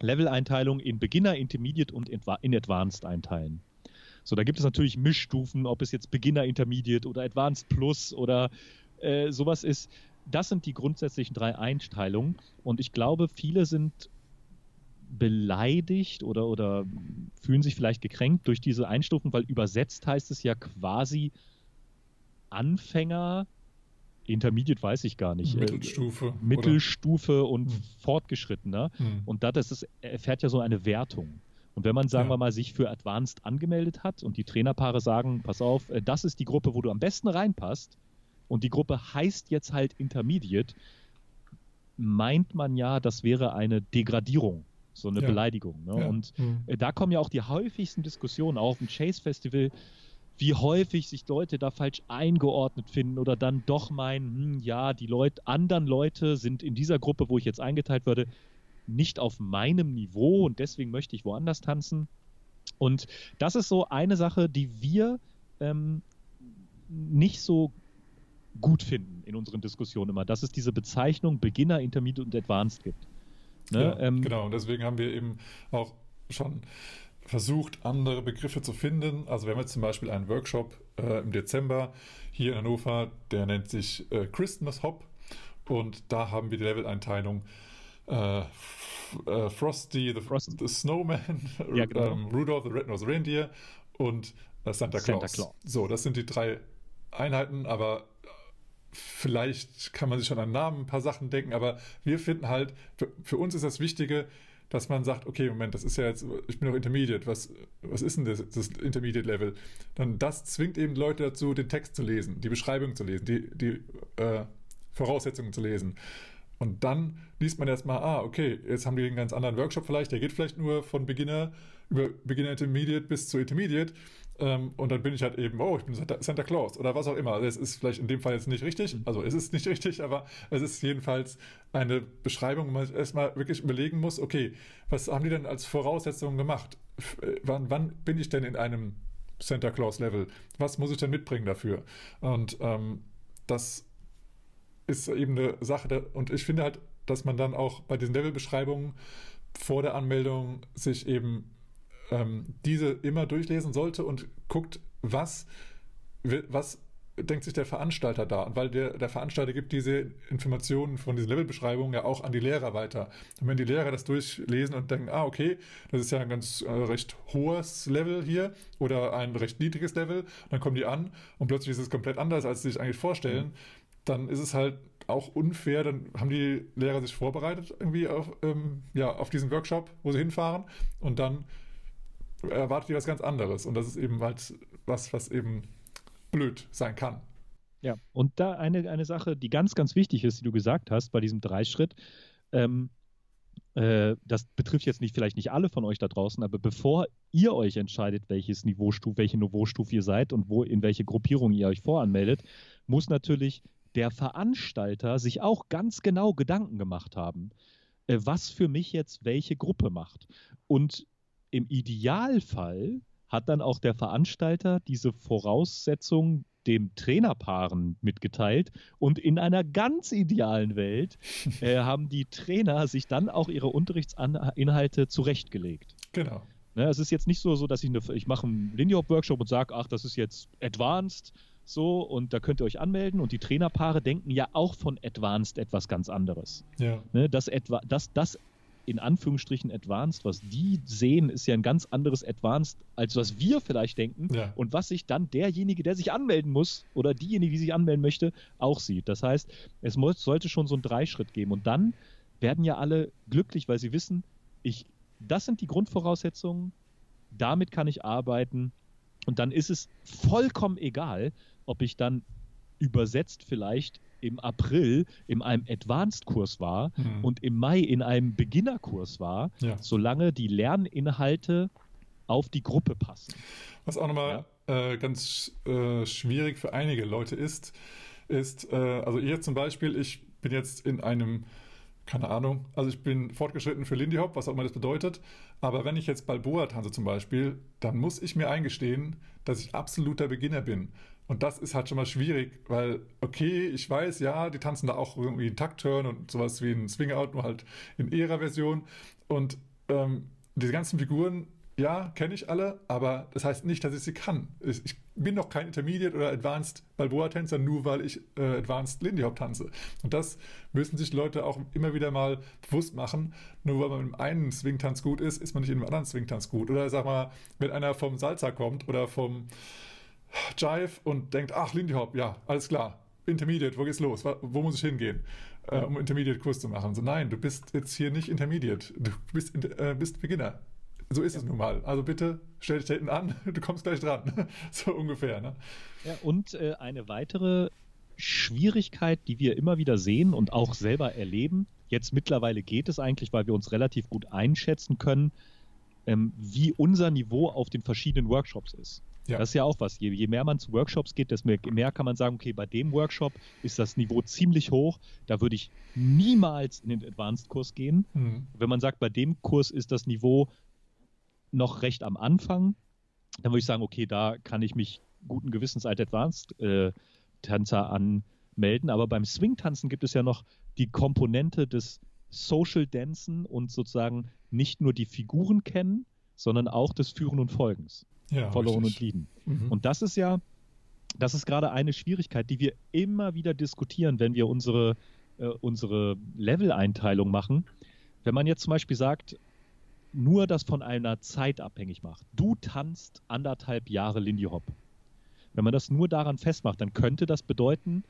Level-Einteilung in Beginner, Intermediate und in Advanced einteilen. So, da gibt es natürlich Mischstufen, ob es jetzt Beginner, Intermediate oder Advanced Plus oder äh, sowas ist. Das sind die grundsätzlichen drei Einteilungen und ich glaube, viele sind beleidigt oder, oder fühlen sich vielleicht gekränkt durch diese Einstufung, weil übersetzt heißt es ja quasi Anfänger, Intermediate weiß ich gar nicht. Mittelstufe. Äh, Mittelstufe und hm. fortgeschrittener. Hm. Und da das ist, erfährt ja so eine Wertung. Und wenn man, sagen ja. wir mal, sich für Advanced angemeldet hat und die Trainerpaare sagen, pass auf, äh, das ist die Gruppe, wo du am besten reinpasst und die Gruppe heißt jetzt halt Intermediate, meint man ja, das wäre eine Degradierung so eine ja. Beleidigung. Ne? Ja. Und mhm. äh, da kommen ja auch die häufigsten Diskussionen auf dem Chase Festival, wie häufig sich Leute da falsch eingeordnet finden oder dann doch meinen, hm, ja, die Leute, anderen Leute sind in dieser Gruppe, wo ich jetzt eingeteilt würde, nicht auf meinem Niveau und deswegen möchte ich woanders tanzen. Und das ist so eine Sache, die wir ähm, nicht so gut finden in unseren Diskussionen immer, dass es diese Bezeichnung Beginner, Intermediate und Advanced gibt. Ne? Ja, ähm, genau, und deswegen haben wir eben auch schon versucht, andere Begriffe zu finden. Also wir haben jetzt zum Beispiel einen Workshop äh, im Dezember hier in Hannover, der nennt sich äh, Christmas Hop und da haben wir die Level-Einteilung äh, äh Frosty, the, Frost. the Snowman, ja, genau. ähm, Rudolph the Red-Nosed Reindeer und äh, Santa Claus. Santa Claus. So, das sind die drei Einheiten, aber Vielleicht kann man sich schon an Namen ein paar Sachen denken, aber wir finden halt, für, für uns ist das Wichtige, dass man sagt, okay, Moment, das ist ja jetzt, ich bin noch Intermediate, was, was ist denn das, das Intermediate-Level? Dann das zwingt eben Leute dazu, den Text zu lesen, die Beschreibung zu lesen, die, die äh, Voraussetzungen zu lesen. Und dann liest man erstmal, ah, okay, jetzt haben die einen ganz anderen Workshop vielleicht, der geht vielleicht nur von Beginner über Beginner Intermediate bis zu Intermediate. Ähm, und dann bin ich halt eben, oh, ich bin Santa Claus oder was auch immer. Also es ist vielleicht in dem Fall jetzt nicht richtig. Mhm. Also es ist nicht richtig, aber es ist jedenfalls eine Beschreibung, wo man erstmal wirklich überlegen muss, okay, was haben die denn als Voraussetzungen gemacht? Äh, wann, wann bin ich denn in einem Santa Claus Level? Was muss ich denn mitbringen dafür? Und ähm, das ist eben eine Sache, der, und ich finde halt, dass man dann auch bei diesen Levelbeschreibungen vor der Anmeldung sich eben ähm, diese immer durchlesen sollte und guckt, was, was denkt sich der Veranstalter da? Und weil der, der Veranstalter gibt diese Informationen von diesen Levelbeschreibungen ja auch an die Lehrer weiter. Und wenn die Lehrer das durchlesen und denken, ah, okay, das ist ja ein ganz äh, recht hohes Level hier oder ein recht niedriges Level, dann kommen die an und plötzlich ist es komplett anders, als sie sich eigentlich vorstellen, mhm. dann ist es halt auch unfair, dann haben die Lehrer sich vorbereitet irgendwie auf, ähm, ja, auf diesen Workshop, wo sie hinfahren und dann erwartet ihr was ganz anderes. Und das ist eben halt was, was eben blöd sein kann. Ja, und da eine, eine Sache, die ganz, ganz wichtig ist, die du gesagt hast bei diesem Dreischritt, ähm, äh, das betrifft jetzt nicht vielleicht nicht alle von euch da draußen, aber bevor ihr euch entscheidet, welches Niveaustufe, welche Niveaustufe ihr seid und wo in welche Gruppierung ihr euch voranmeldet, muss natürlich der Veranstalter sich auch ganz genau Gedanken gemacht haben, äh, was für mich jetzt welche Gruppe macht. Und im Idealfall hat dann auch der Veranstalter diese Voraussetzungen dem Trainerpaaren mitgeteilt und in einer ganz idealen Welt äh, haben die Trainer sich dann auch ihre Unterrichtsinhalte zurechtgelegt. Genau. Ne, es ist jetzt nicht so, so dass ich, eine, ich mache einen Lindy Hop Workshop und sage, ach, das ist jetzt Advanced so und da könnt ihr euch anmelden und die Trainerpaare denken ja auch von Advanced etwas ganz anderes. Ja. Ne, das, etwa, das, das in Anführungsstrichen Advanced, was die sehen, ist ja ein ganz anderes Advanced, als was wir vielleicht denken ja. und was sich dann derjenige, der sich anmelden muss oder diejenige, die sich anmelden möchte, auch sieht. Das heißt, es muss, sollte schon so einen Dreischritt geben und dann werden ja alle glücklich, weil sie wissen, ich, das sind die Grundvoraussetzungen, damit kann ich arbeiten und dann ist es vollkommen egal, ob ich dann übersetzt vielleicht im April in einem Advanced-Kurs war mhm. und im Mai in einem Beginner-Kurs war, ja. solange die Lerninhalte auf die Gruppe passen. Was auch nochmal ja? äh, ganz äh, schwierig für einige Leute ist, ist, äh, also jetzt zum Beispiel, ich bin jetzt in einem, keine Ahnung, also ich bin fortgeschritten für Lindy Hop, was auch immer das bedeutet, aber wenn ich jetzt Balboa tanze zum Beispiel, dann muss ich mir eingestehen, dass ich absoluter Beginner bin. Und das ist halt schon mal schwierig, weil, okay, ich weiß, ja, die tanzen da auch irgendwie einen Takt-Turn und sowas wie ein Swing-Out, nur halt in ihrer Version. Und ähm, diese ganzen Figuren, ja, kenne ich alle, aber das heißt nicht, dass ich sie kann. Ich, ich bin noch kein Intermediate oder Advanced Balboa-Tänzer, nur weil ich äh, Advanced Lindy Hop tanze. Und das müssen sich Leute auch immer wieder mal bewusst machen. Nur weil man im einen Swing-Tanz gut ist, ist man nicht in einem anderen Swing-Tanz gut. Oder sag mal, wenn einer vom Salsa kommt oder vom Jive und denkt, ach, Lindy Hop, ja, alles klar. Intermediate, wo geht's los? Wo muss ich hingehen, äh, um Intermediate-Kurs zu machen? So, nein, du bist jetzt hier nicht Intermediate, du bist, äh, bist Beginner. So ist ja. es nun mal. Also bitte stell dich da hinten an, du kommst gleich dran. so ungefähr. Ne? Ja, und äh, eine weitere Schwierigkeit, die wir immer wieder sehen und auch selber erleben, jetzt mittlerweile geht es eigentlich, weil wir uns relativ gut einschätzen können, ähm, wie unser Niveau auf den verschiedenen Workshops ist. Ja. Das ist ja auch was. Je, je, mehr man zu Workshops geht, desto mehr, mehr, kann man sagen, okay, bei dem Workshop ist das Niveau ziemlich hoch. Da würde ich niemals in den Advanced-Kurs gehen. Mhm. Wenn man sagt, bei dem Kurs ist das Niveau noch recht am Anfang, dann würde ich sagen, okay, da kann ich mich guten Gewissens als Advanced-Tänzer anmelden. Aber beim Swing-Tanzen gibt es ja noch die Komponente des Social Dancen und sozusagen nicht nur die Figuren kennen, sondern auch des Führen und Folgens ja, verloren und Lieden. Mhm. Und das ist ja, das ist gerade eine Schwierigkeit, die wir immer wieder diskutieren, wenn wir unsere, äh, unsere Level-Einteilung machen. Wenn man jetzt zum Beispiel sagt, nur das von einer Zeit abhängig macht. Du tanzt anderthalb Jahre Lindy Hop. Wenn man das nur daran festmacht, dann könnte das bedeuten,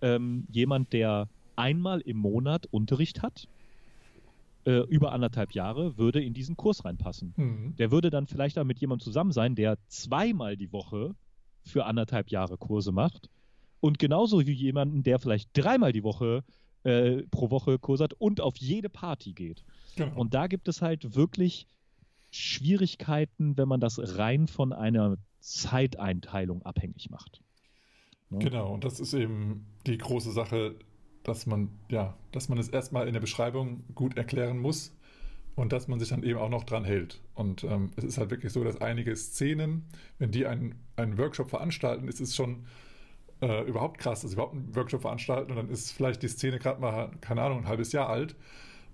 ähm, jemand, der einmal im Monat Unterricht hat, äh, über anderthalb Jahre würde in diesen Kurs reinpassen. Mhm. Der würde dann vielleicht auch mit jemandem zusammen sein, der zweimal die Woche für anderthalb Jahre Kurse macht. Und genauso wie jemanden, der vielleicht dreimal die Woche äh, pro Woche Kurs hat und auf jede Party geht. Genau. Und da gibt es halt wirklich Schwierigkeiten, wenn man das rein von einer Zeiteinteilung abhängig macht. Ja. Genau, und das ist eben die große Sache, dass man, ja, dass man es erstmal in der Beschreibung gut erklären muss und dass man sich dann eben auch noch dran hält. Und ähm, es ist halt wirklich so, dass einige Szenen, wenn die einen, einen Workshop veranstalten, ist es schon äh, überhaupt krass, dass sie überhaupt einen Workshop veranstalten und dann ist vielleicht die Szene gerade mal, keine Ahnung, ein halbes Jahr alt.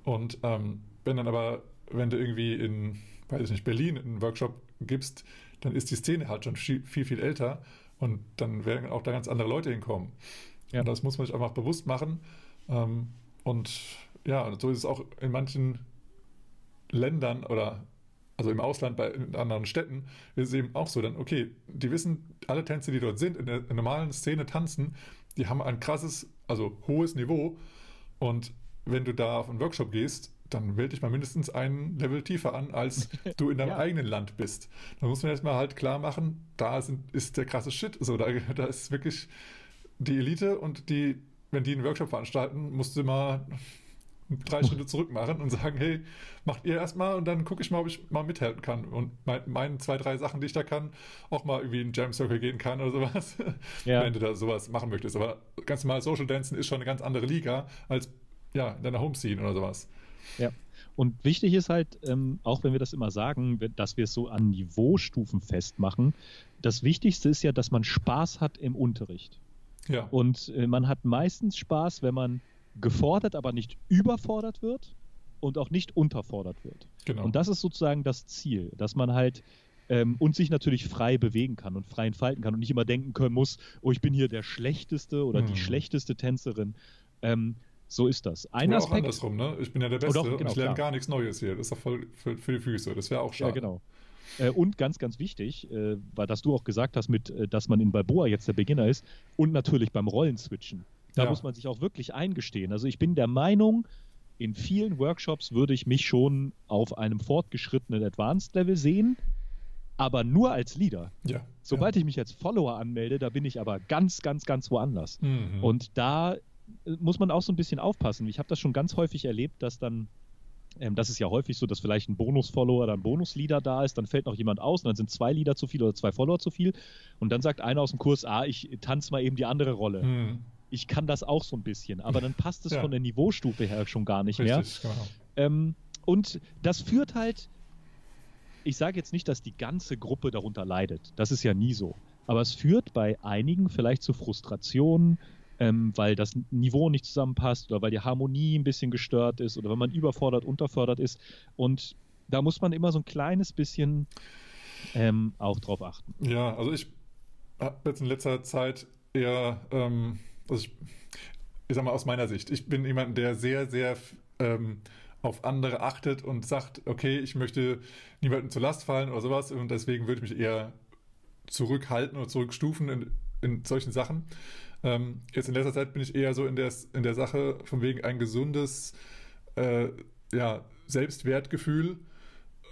Und ähm, wenn dann aber, wenn du irgendwie in, weiß ich nicht, Berlin einen Workshop gibst, dann ist die Szene halt schon viel, viel, viel älter und dann werden auch da ganz andere Leute hinkommen. Ja. Das muss man sich einfach bewusst machen. Ähm, und ja, so ist es auch in manchen Ländern oder also im Ausland bei anderen Städten ist es eben auch so, dann okay, die wissen, alle Tänze, die dort sind, in der, in der normalen Szene tanzen, die haben ein krasses, also hohes Niveau und wenn du da auf einen Workshop gehst, dann wählt dich mal mindestens ein Level tiefer an, als du in deinem ja. eigenen Land bist. Da muss man erstmal halt klar machen, da sind, ist der krasse Shit. So, da, da ist wirklich die Elite und die, wenn die einen Workshop veranstalten, musst du mal drei Schritte zurück machen und sagen, hey, macht ihr erstmal und dann gucke ich mal, ob ich mal mithelfen kann. Und meine mein zwei, drei Sachen, die ich da kann, auch mal irgendwie in Jam Circle gehen kann oder sowas, ja. wenn du da sowas machen möchtest. Aber ganz normal Social Dancen ist schon eine ganz andere Liga als ja, in deiner Home Scene oder sowas. Ja. Und wichtig ist halt, ähm, auch wenn wir das immer sagen, dass wir es so an Niveaustufen festmachen, das Wichtigste ist ja, dass man Spaß hat im Unterricht. Ja. Und äh, man hat meistens Spaß, wenn man gefordert, aber nicht überfordert wird und auch nicht unterfordert wird. Genau. Und das ist sozusagen das Ziel, dass man halt ähm, und sich natürlich frei bewegen kann und frei entfalten kann und nicht immer denken können muss, oh, ich bin hier der Schlechteste oder hm. die schlechteste Tänzerin. Ähm, so ist das. Ein oder Aspekt, auch andersrum, ne? Ich bin ja der Beste auch, genau, und ich lerne gar nichts Neues hier. Das ist doch voll für, für die Füße. Das wäre auch schade. Ja, genau. Äh, und ganz, ganz wichtig, äh, weil das du auch gesagt hast, mit, äh, dass man in Balboa jetzt der Beginner ist und natürlich beim Rollenswitchen. Da ja. muss man sich auch wirklich eingestehen. Also ich bin der Meinung, in vielen Workshops würde ich mich schon auf einem fortgeschrittenen Advanced Level sehen, aber nur als Leader. Ja. Sobald ja. ich mich als Follower anmelde, da bin ich aber ganz, ganz, ganz woanders. Mhm. Und da muss man auch so ein bisschen aufpassen. Ich habe das schon ganz häufig erlebt, dass dann, ähm, das ist ja häufig so, dass vielleicht ein Bonus-Follower oder ein Bonus-Leader da ist, dann fällt noch jemand aus und dann sind zwei Leader zu viel oder zwei Follower zu viel. Und dann sagt einer aus dem Kurs, ah, ich tanze mal eben die andere Rolle. Hm. Ich kann das auch so ein bisschen, aber dann passt es ja. von der Niveaustufe her schon gar nicht Richtig, mehr. Genau. Ähm, und das führt halt, ich sage jetzt nicht, dass die ganze Gruppe darunter leidet. Das ist ja nie so. Aber es führt bei einigen vielleicht zu Frustrationen, ähm, weil das Niveau nicht zusammenpasst oder weil die Harmonie ein bisschen gestört ist oder wenn man überfordert, unterfordert ist. Und da muss man immer so ein kleines bisschen ähm, auch drauf achten. Ja, also ich habe jetzt in letzter Zeit eher, ähm, also ich, ich sag mal aus meiner Sicht, ich bin jemand, der sehr, sehr ähm, auf andere achtet und sagt, okay, ich möchte niemandem zur Last fallen oder sowas und deswegen würde ich mich eher zurückhalten oder zurückstufen in, in solchen Sachen. Ähm, jetzt in letzter Zeit bin ich eher so in der, in der Sache von wegen ein gesundes äh, ja, Selbstwertgefühl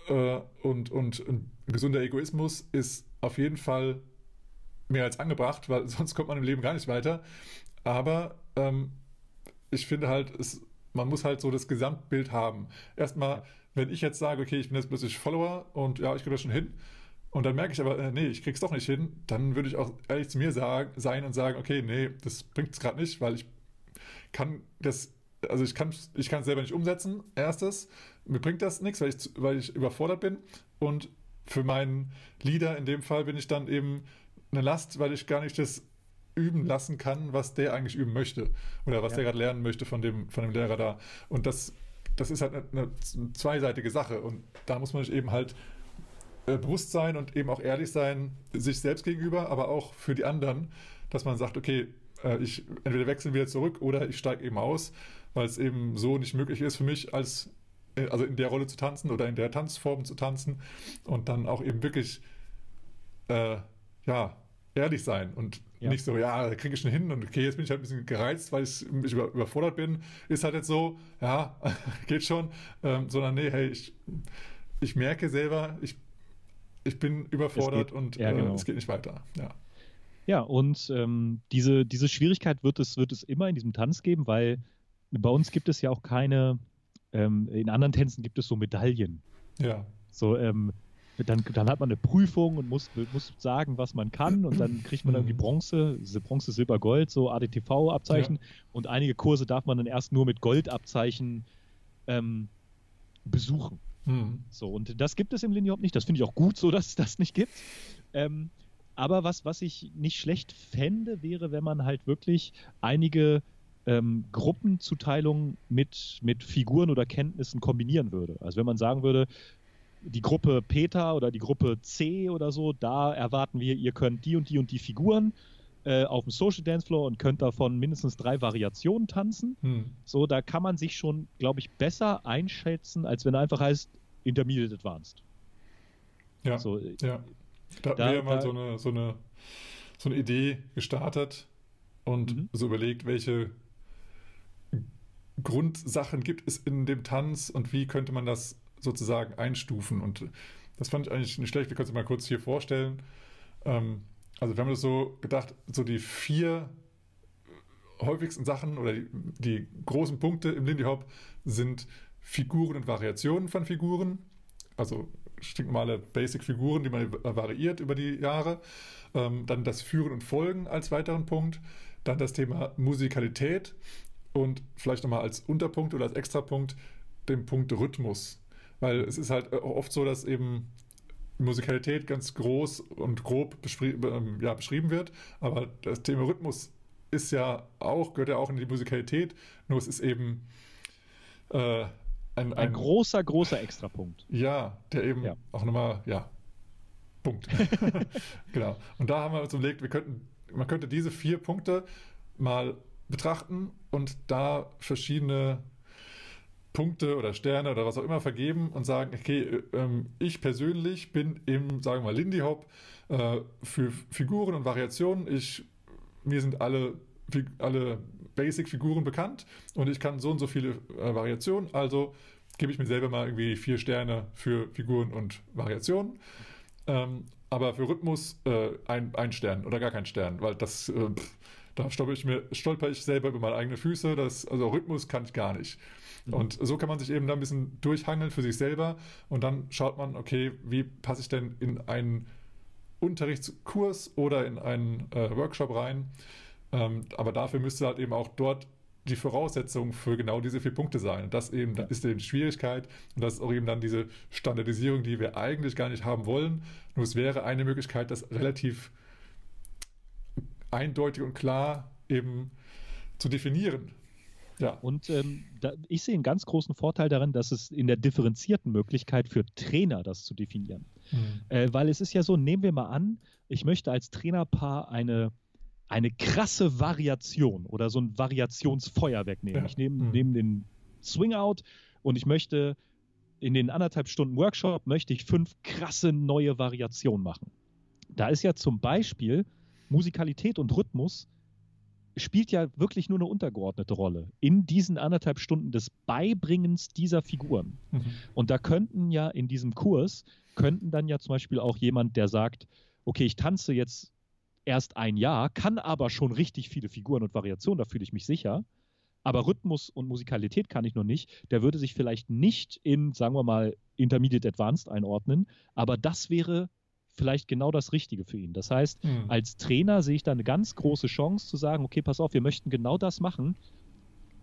äh, und, und ein gesunder Egoismus ist auf jeden Fall mehr als angebracht, weil sonst kommt man im Leben gar nicht weiter. Aber ähm, ich finde halt, es, man muss halt so das Gesamtbild haben. Erstmal, wenn ich jetzt sage, okay, ich bin jetzt plötzlich Follower und ja, ich kriege das schon hin, und dann merke ich aber, äh, nee, ich krieg's doch nicht hin, dann würde ich auch ehrlich zu mir sagen, sein und sagen, okay, nee, das bringt es gerade nicht, weil ich kann das, also ich kann ich es selber nicht umsetzen, erstes. Mir bringt das nichts, weil ich, weil ich überfordert bin. Und für meinen Leader in dem Fall bin ich dann eben eine Last, weil ich gar nicht das üben lassen kann, was der eigentlich üben möchte. Oder was ja. der gerade lernen möchte von dem, von dem Lehrer da. Und das, das ist halt eine, eine zweiseitige Sache. Und da muss man sich eben halt bewusst sein und eben auch ehrlich sein, sich selbst gegenüber, aber auch für die anderen, dass man sagt, okay, äh, ich entweder wechsle wieder zurück oder ich steige eben aus, weil es eben so nicht möglich ist für mich, als äh, also in der Rolle zu tanzen oder in der Tanzform zu tanzen und dann auch eben wirklich äh, ja ehrlich sein und ja. nicht so, ja, kriege ich schon hin und okay, jetzt bin ich halt ein bisschen gereizt, weil ich, ich über, überfordert bin. Ist halt jetzt so, ja, geht schon, ähm, sondern nee, hey, ich, ich merke selber, ich, ich bin überfordert geht, und ja, genau. äh, es geht nicht weiter. Ja. Ja, und ähm, diese, diese Schwierigkeit wird es, wird es immer in diesem Tanz geben, weil bei uns gibt es ja auch keine, ähm, in anderen Tänzen gibt es so Medaillen. Ja. So, ähm, dann, dann hat man eine Prüfung und muss, muss sagen, was man kann und dann kriegt man irgendwie mhm. Bronze, Bronze, Silber, Gold, so ADTV-Abzeichen ja. und einige Kurse darf man dann erst nur mit Goldabzeichen ähm, besuchen. Mhm. So, und das gibt es im Lindy Hop nicht. Das finde ich auch gut so, dass es das nicht gibt. Ähm, aber was, was ich nicht schlecht fände, wäre, wenn man halt wirklich einige ähm, Gruppenzuteilungen mit, mit Figuren oder Kenntnissen kombinieren würde. Also wenn man sagen würde, die Gruppe Peter oder die Gruppe C oder so, da erwarten wir, ihr könnt die und die und die Figuren äh, auf dem Social Dance Floor und könnt davon mindestens drei Variationen tanzen. Hm. So, da kann man sich schon, glaube ich, besser einschätzen, als wenn er einfach heißt Intermediate Advanced. Ja. So, ja. Da, da wäre mal da, so, eine, so, eine, so eine Idee gestartet und mhm. so überlegt, welche Grundsachen gibt es in dem Tanz und wie könnte man das sozusagen einstufen. Und das fand ich eigentlich nicht schlecht. Wir können es mal kurz hier vorstellen. Ähm, also wir haben das so gedacht, so die vier häufigsten Sachen oder die, die großen Punkte im Lindy Hop sind Figuren und Variationen von Figuren. Also stinknormale Basic-Figuren, die man variiert über die Jahre. Ähm, dann das Führen und Folgen als weiteren Punkt. Dann das Thema Musikalität und vielleicht nochmal als Unterpunkt oder als Extrapunkt den Punkt Rhythmus. Weil es ist halt äh, oft so, dass eben Musikalität ganz groß und grob ähm, ja, beschrieben wird, aber das Thema Rhythmus ist ja auch, gehört ja auch in die Musikalität, nur es ist eben äh, ein, ein, ein, großer, großer Extrapunkt. Ja, der eben ja. auch nochmal, ja, Punkt. genau. Und da haben wir uns überlegt, wir könnten, man könnte diese vier Punkte mal betrachten und da verschiedene Punkte oder Sterne oder was auch immer vergeben und sagen, okay, äh, ähm, ich persönlich bin im, sagen wir mal, Lindy Hop äh, für Figuren und Variationen. Ich, mir sind alle, alle Basic-Figuren bekannt und ich kann so und so viele äh, Variationen, also gebe ich mir selber mal irgendwie vier Sterne für Figuren und Variationen. Aber für Rhythmus äh, ein, ein Stern oder gar kein Stern, weil das, äh, da stolper ich, mir, stolper ich selber über meine eigenen Füße. Das, also Rhythmus kann ich gar nicht. Mhm. Und so kann man sich eben da ein bisschen durchhangeln für sich selber und dann schaut man, okay, wie passe ich denn in einen Unterrichtskurs oder in einen äh, Workshop rein. Ähm, aber dafür müsste halt eben auch dort die Voraussetzung für genau diese vier Punkte sein. Und das eben, das ist eben die Schwierigkeit und das ist auch eben dann diese Standardisierung, die wir eigentlich gar nicht haben wollen. Nur es wäre eine Möglichkeit, das relativ eindeutig und klar eben zu definieren. Ja. Und ähm, da, ich sehe einen ganz großen Vorteil darin, dass es in der differenzierten Möglichkeit für Trainer das zu definieren. Mhm. Äh, weil es ist ja so, nehmen wir mal an, ich möchte als Trainerpaar eine, eine krasse Variation oder so ein Variationsfeuerwerk nehmen. Ja. Ich nehme mhm. nehm den Swing Out und ich möchte in den anderthalb Stunden Workshop möchte ich fünf krasse neue Variationen machen. Da ist ja zum Beispiel Musikalität und Rhythmus spielt ja wirklich nur eine untergeordnete Rolle in diesen anderthalb Stunden des Beibringens dieser Figuren. Mhm. Und da könnten ja in diesem Kurs, könnten dann ja zum Beispiel auch jemand, der sagt, okay, ich tanze jetzt erst ein Jahr, kann aber schon richtig viele Figuren und Variationen, da fühle ich mich sicher. Aber Rhythmus und Musikalität kann ich noch nicht. Der würde sich vielleicht nicht in, sagen wir mal, Intermediate Advanced einordnen, aber das wäre vielleicht genau das Richtige für ihn. Das heißt, mhm. als Trainer sehe ich da eine ganz große Chance zu sagen, okay, pass auf, wir möchten genau das machen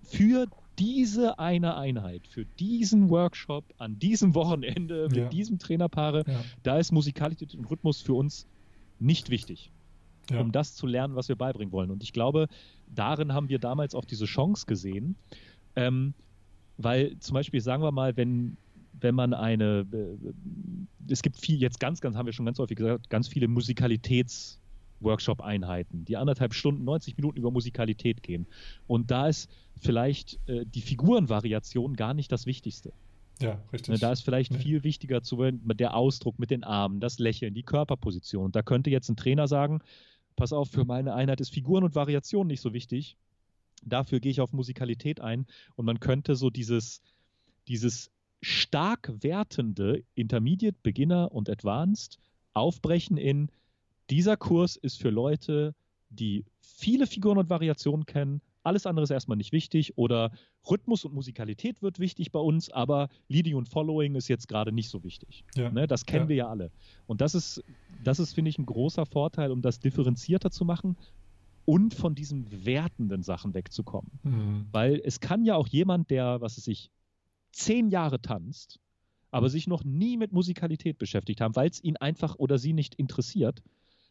für diese eine Einheit, für diesen Workshop an diesem Wochenende mit ja. diesem Trainerpaare, ja. da ist Musikalität und Rhythmus für uns nicht wichtig, ja. um das zu lernen, was wir beibringen wollen. Und ich glaube, darin haben wir damals auch diese Chance gesehen, ähm, weil zum Beispiel, sagen wir mal, wenn wenn man eine, äh, es gibt viel, jetzt ganz, ganz, haben wir schon ganz häufig gesagt, ganz viele Musikalitäts- Workshop-Einheiten, die anderthalb Stunden, 90 Minuten über Musikalität gehen. Und da ist vielleicht äh, die Figurenvariation gar nicht das Wichtigste. Ja, richtig. Ne, da ist vielleicht nee. viel wichtiger zu der Ausdruck mit den Armen, das Lächeln, die Körperposition. Und da könnte jetzt ein Trainer sagen, pass auf, für meine Einheit ist Figuren und Variation nicht so wichtig. Dafür gehe ich auf Musikalität ein und man könnte so dieses, dieses stark wertende Intermediate, Beginner und Advanced aufbrechen in dieser Kurs ist für Leute, die viele Figuren und Variationen kennen, alles andere ist erstmal nicht wichtig oder Rhythmus und Musikalität wird wichtig bei uns, aber Leading und Following ist jetzt gerade nicht so wichtig. Ja. Ne, das kennen ja. wir ja alle. Und das ist, das ist, finde ich, ein großer Vorteil, um das differenzierter zu machen und von diesen wertenden Sachen wegzukommen. Mhm. Weil es kann ja auch jemand, der, was es sich, zehn Jahre tanzt, aber sich noch nie mit Musikalität beschäftigt haben, weil es ihn einfach oder sie nicht interessiert,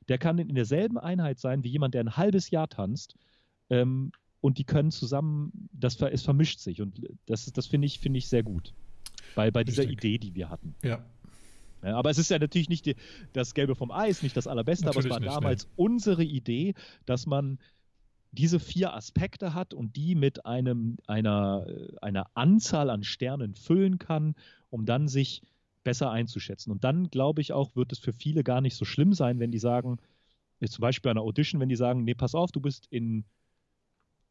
der kann in derselben Einheit sein wie jemand, der ein halbes Jahr tanzt ähm, und die können zusammen, das es vermischt sich und das, das finde ich, finde ich sehr gut. Bei, bei dieser Richtig. Idee, die wir hatten. Ja. ja. aber es ist ja natürlich nicht die, das Gelbe vom Eis, nicht das Allerbeste, natürlich aber es war nicht, damals nee. unsere Idee, dass man diese vier Aspekte hat und die mit einem, einer, einer Anzahl an Sternen füllen kann, um dann sich besser einzuschätzen. Und dann, glaube ich auch, wird es für viele gar nicht so schlimm sein, wenn die sagen, zum Beispiel bei einer Audition, wenn die sagen, nee, pass auf, du bist in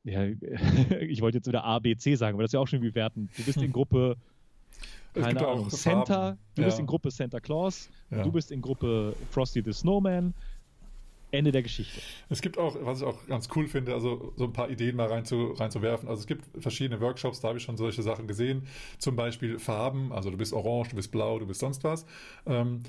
ja, ich wollte jetzt wieder A, B, C sagen, aber das ist ja auch schon wie Werten. Du bist in Gruppe, keine Ahnung, Santa, du ja. bist in Gruppe Santa Claus, ja. du bist in Gruppe Frosty the Snowman. Ende der Geschichte. Es gibt auch, was ich auch ganz cool finde, also so ein paar Ideen mal rein zu, reinzuwerfen. Also es gibt verschiedene Workshops, da habe ich schon solche Sachen gesehen. Zum Beispiel Farben, also du bist orange, du bist blau, du bist sonst was. Ähm,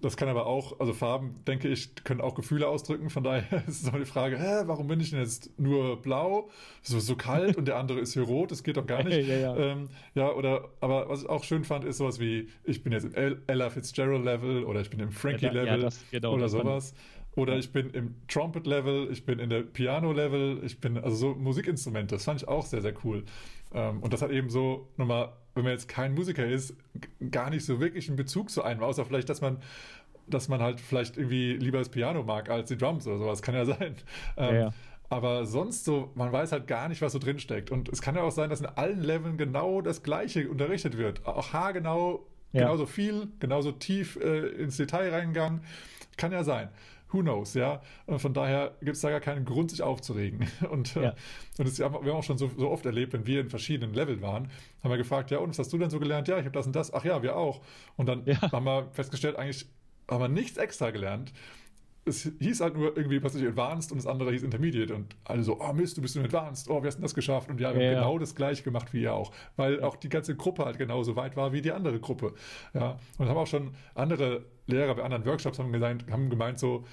das kann aber auch, also Farben, denke ich, können auch Gefühle ausdrücken. Von daher ist es auch die Frage, hä, warum bin ich denn jetzt nur blau, so, so kalt und der andere ist hier rot? Das geht doch gar nicht. ja, ja. Ähm, ja, oder, aber was ich auch schön fand, ist sowas wie, ich bin jetzt im Ella Fitzgerald-Level oder ich bin im Frankie-Level ja, genau, oder sowas. Oder ich bin im Trumpet-Level, ich bin in der Piano-Level, ich bin, also so Musikinstrumente, das fand ich auch sehr, sehr cool. Ähm, und das hat eben so nochmal, wenn man jetzt kein Musiker ist, gar nicht so wirklich einen Bezug zu einem, außer vielleicht, dass man dass man halt vielleicht irgendwie lieber das Piano mag als die Drums oder sowas, kann ja sein. Ähm, ja. Aber sonst so, man weiß halt gar nicht, was so drin steckt. Und es kann ja auch sein, dass in allen Leveln genau das Gleiche unterrichtet wird. Auch haargenau, ja. genauso viel, genauso tief äh, ins Detail reingegangen. Kann ja sein who knows, ja. Und von daher gibt es da gar keinen Grund, sich aufzuregen. Und, äh, ja. und das, wir haben auch schon so, so, oft erlebt, wenn wir in verschiedenen Leveln waren, haben wir gefragt, ja, und was hast du denn so gelernt? Ja, ich habe das und das. Ach ja, wir auch. Und dann ja. haben wir festgestellt, eigentlich haben wir nichts extra gelernt es hieß halt nur irgendwie plötzlich Advanced und das andere hieß Intermediate und alle so, oh Mist, du bist in Advanced, oh, hast du das geschafft? Und ja, wir ja, haben genau das gleiche gemacht wie ihr auch, weil auch die ganze Gruppe halt genauso weit war wie die andere Gruppe. Ja, und haben auch schon andere Lehrer bei anderen Workshops haben, gesagt, haben gemeint so,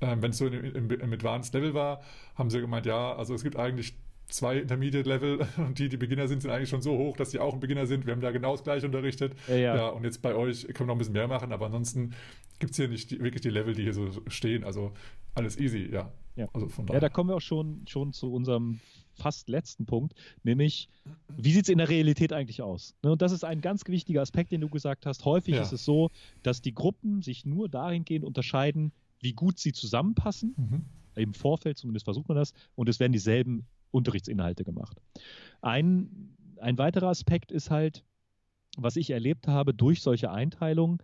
äh, wenn es so im, im, im Advanced Level war, haben sie gemeint, ja, also es gibt eigentlich zwei Intermediate-Level und die, die Beginner sind, sind eigentlich schon so hoch, dass die auch ein Beginner sind. Wir haben da genau das gleiche unterrichtet. Ja, ja. ja und jetzt bei euch können wir noch ein bisschen mehr machen, aber ansonsten gibt es hier nicht die, wirklich die Level, die hier so stehen. Also alles easy, ja. Ja, also von ja da kommen wir auch schon, schon zu unserem fast letzten Punkt, nämlich wie sieht es in der Realität eigentlich aus? Ne, und das ist ein ganz wichtiger Aspekt, den du gesagt hast. Häufig ja. ist es so, dass die Gruppen sich nur dahingehend unterscheiden, wie gut sie zusammenpassen. Mhm. Im Vorfeld zumindest versucht man das. Und es werden dieselben Unterrichtsinhalte gemacht. Ein, ein weiterer Aspekt ist halt, was ich erlebt habe durch solche Einteilungen,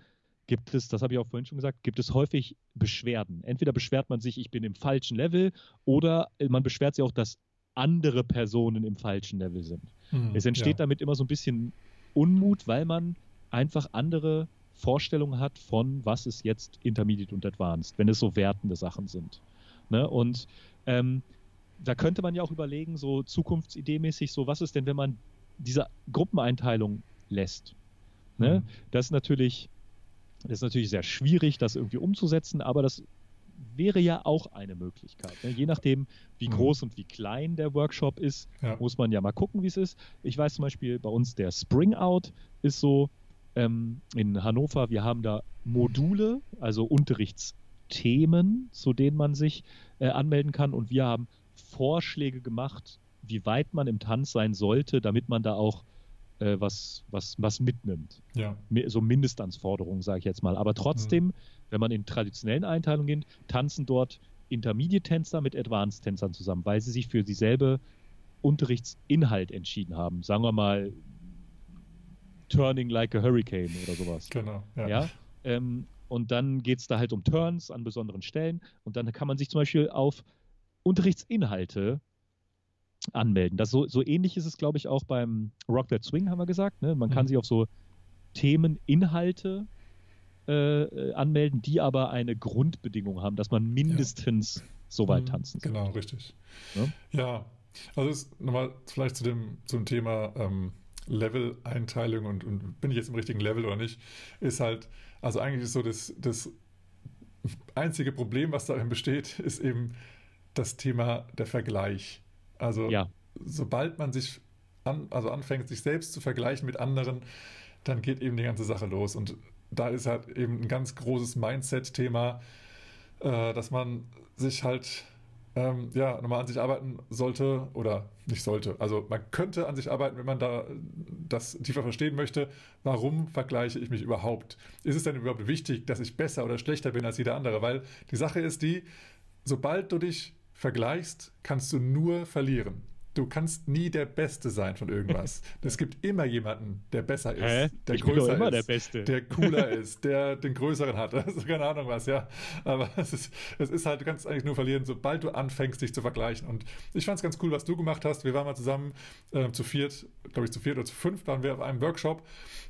gibt es, das habe ich auch vorhin schon gesagt, gibt es häufig Beschwerden. Entweder beschwert man sich, ich bin im falschen Level, oder man beschwert sich auch, dass andere Personen im falschen Level sind. Hm, es entsteht ja. damit immer so ein bisschen Unmut, weil man einfach andere Vorstellungen hat von, was ist jetzt Intermediate und Advanced, wenn es so wertende Sachen sind. Ne? Und ähm, da könnte man ja auch überlegen, so zukunftsideemäßig, so was ist denn, wenn man diese Gruppeneinteilung lässt? Ne? Mhm. Das ist natürlich, das ist natürlich sehr schwierig, das irgendwie umzusetzen, aber das wäre ja auch eine Möglichkeit. Ne? Je nachdem, wie mhm. groß und wie klein der Workshop ist, ja. muss man ja mal gucken, wie es ist. Ich weiß zum Beispiel, bei uns der Spring Out ist so ähm, in Hannover, wir haben da Module, also Unterrichtsthemen, zu denen man sich äh, anmelden kann und wir haben Vorschläge gemacht, wie weit man im Tanz sein sollte, damit man da auch äh, was, was, was mitnimmt. Ja. So Mindestanforderungen, sage ich jetzt mal. Aber trotzdem, mhm. Wenn man in traditionellen Einteilungen geht, tanzen dort Intermediate-Tänzer mit Advanced-Tänzern zusammen, weil sie sich für dieselbe Unterrichtsinhalt entschieden haben. Sagen wir mal Turning like a Hurricane oder sowas. Genau. Ja. ja? Ähm, Und dann geht es da halt um Turns an besonderen Stellen. Und dann kann man sich zum Beispiel auf Unterrichtsinhalte anmelden. Das so, so ähnlich ist es, glaube ich, auch beim Rock That Swing, haben wir gesagt. Ne? Man kann mhm. sich auf so Themeninhalte äh, anmelden, die aber eine Grundbedingung haben, dass man mindestens ja. so weit mhm. tanzen soll. Genau, richtig. Ja, ja. also nochmal vielleicht zu dem zum Thema ähm, Level-Einteilung und, und, bin ich jetzt im richtigen Level oder nicht, ist halt, also eigentlich ist so das, das einzige Problem, was darin besteht, ist eben das Thema der Vergleich. Also ja. sobald man sich an, also anfängt, sich selbst zu vergleichen mit anderen, dann geht eben die ganze Sache los. Und da ist halt eben ein ganz großes Mindset-Thema, äh, dass man sich halt ähm, ja, nochmal an sich arbeiten sollte oder nicht sollte. Also man könnte an sich arbeiten, wenn man da das tiefer verstehen möchte. Warum vergleiche ich mich überhaupt? Ist es denn überhaupt wichtig, dass ich besser oder schlechter bin als jeder andere? Weil die Sache ist die, sobald du dich vergleichst, kannst du nur verlieren. Du kannst nie der Beste sein von irgendwas. es gibt immer jemanden, der besser ist, Hä? der ich größer ist, der, Beste. der cooler ist, der den größeren hat. Also keine Ahnung was, ja. Aber es ist, es ist halt, du kannst eigentlich nur verlieren, sobald du anfängst, dich zu vergleichen. Und ich fand es ganz cool, was du gemacht hast. Wir waren mal zusammen äh, zu viert, glaube ich zu viert oder zu fünf, waren wir auf einem Workshop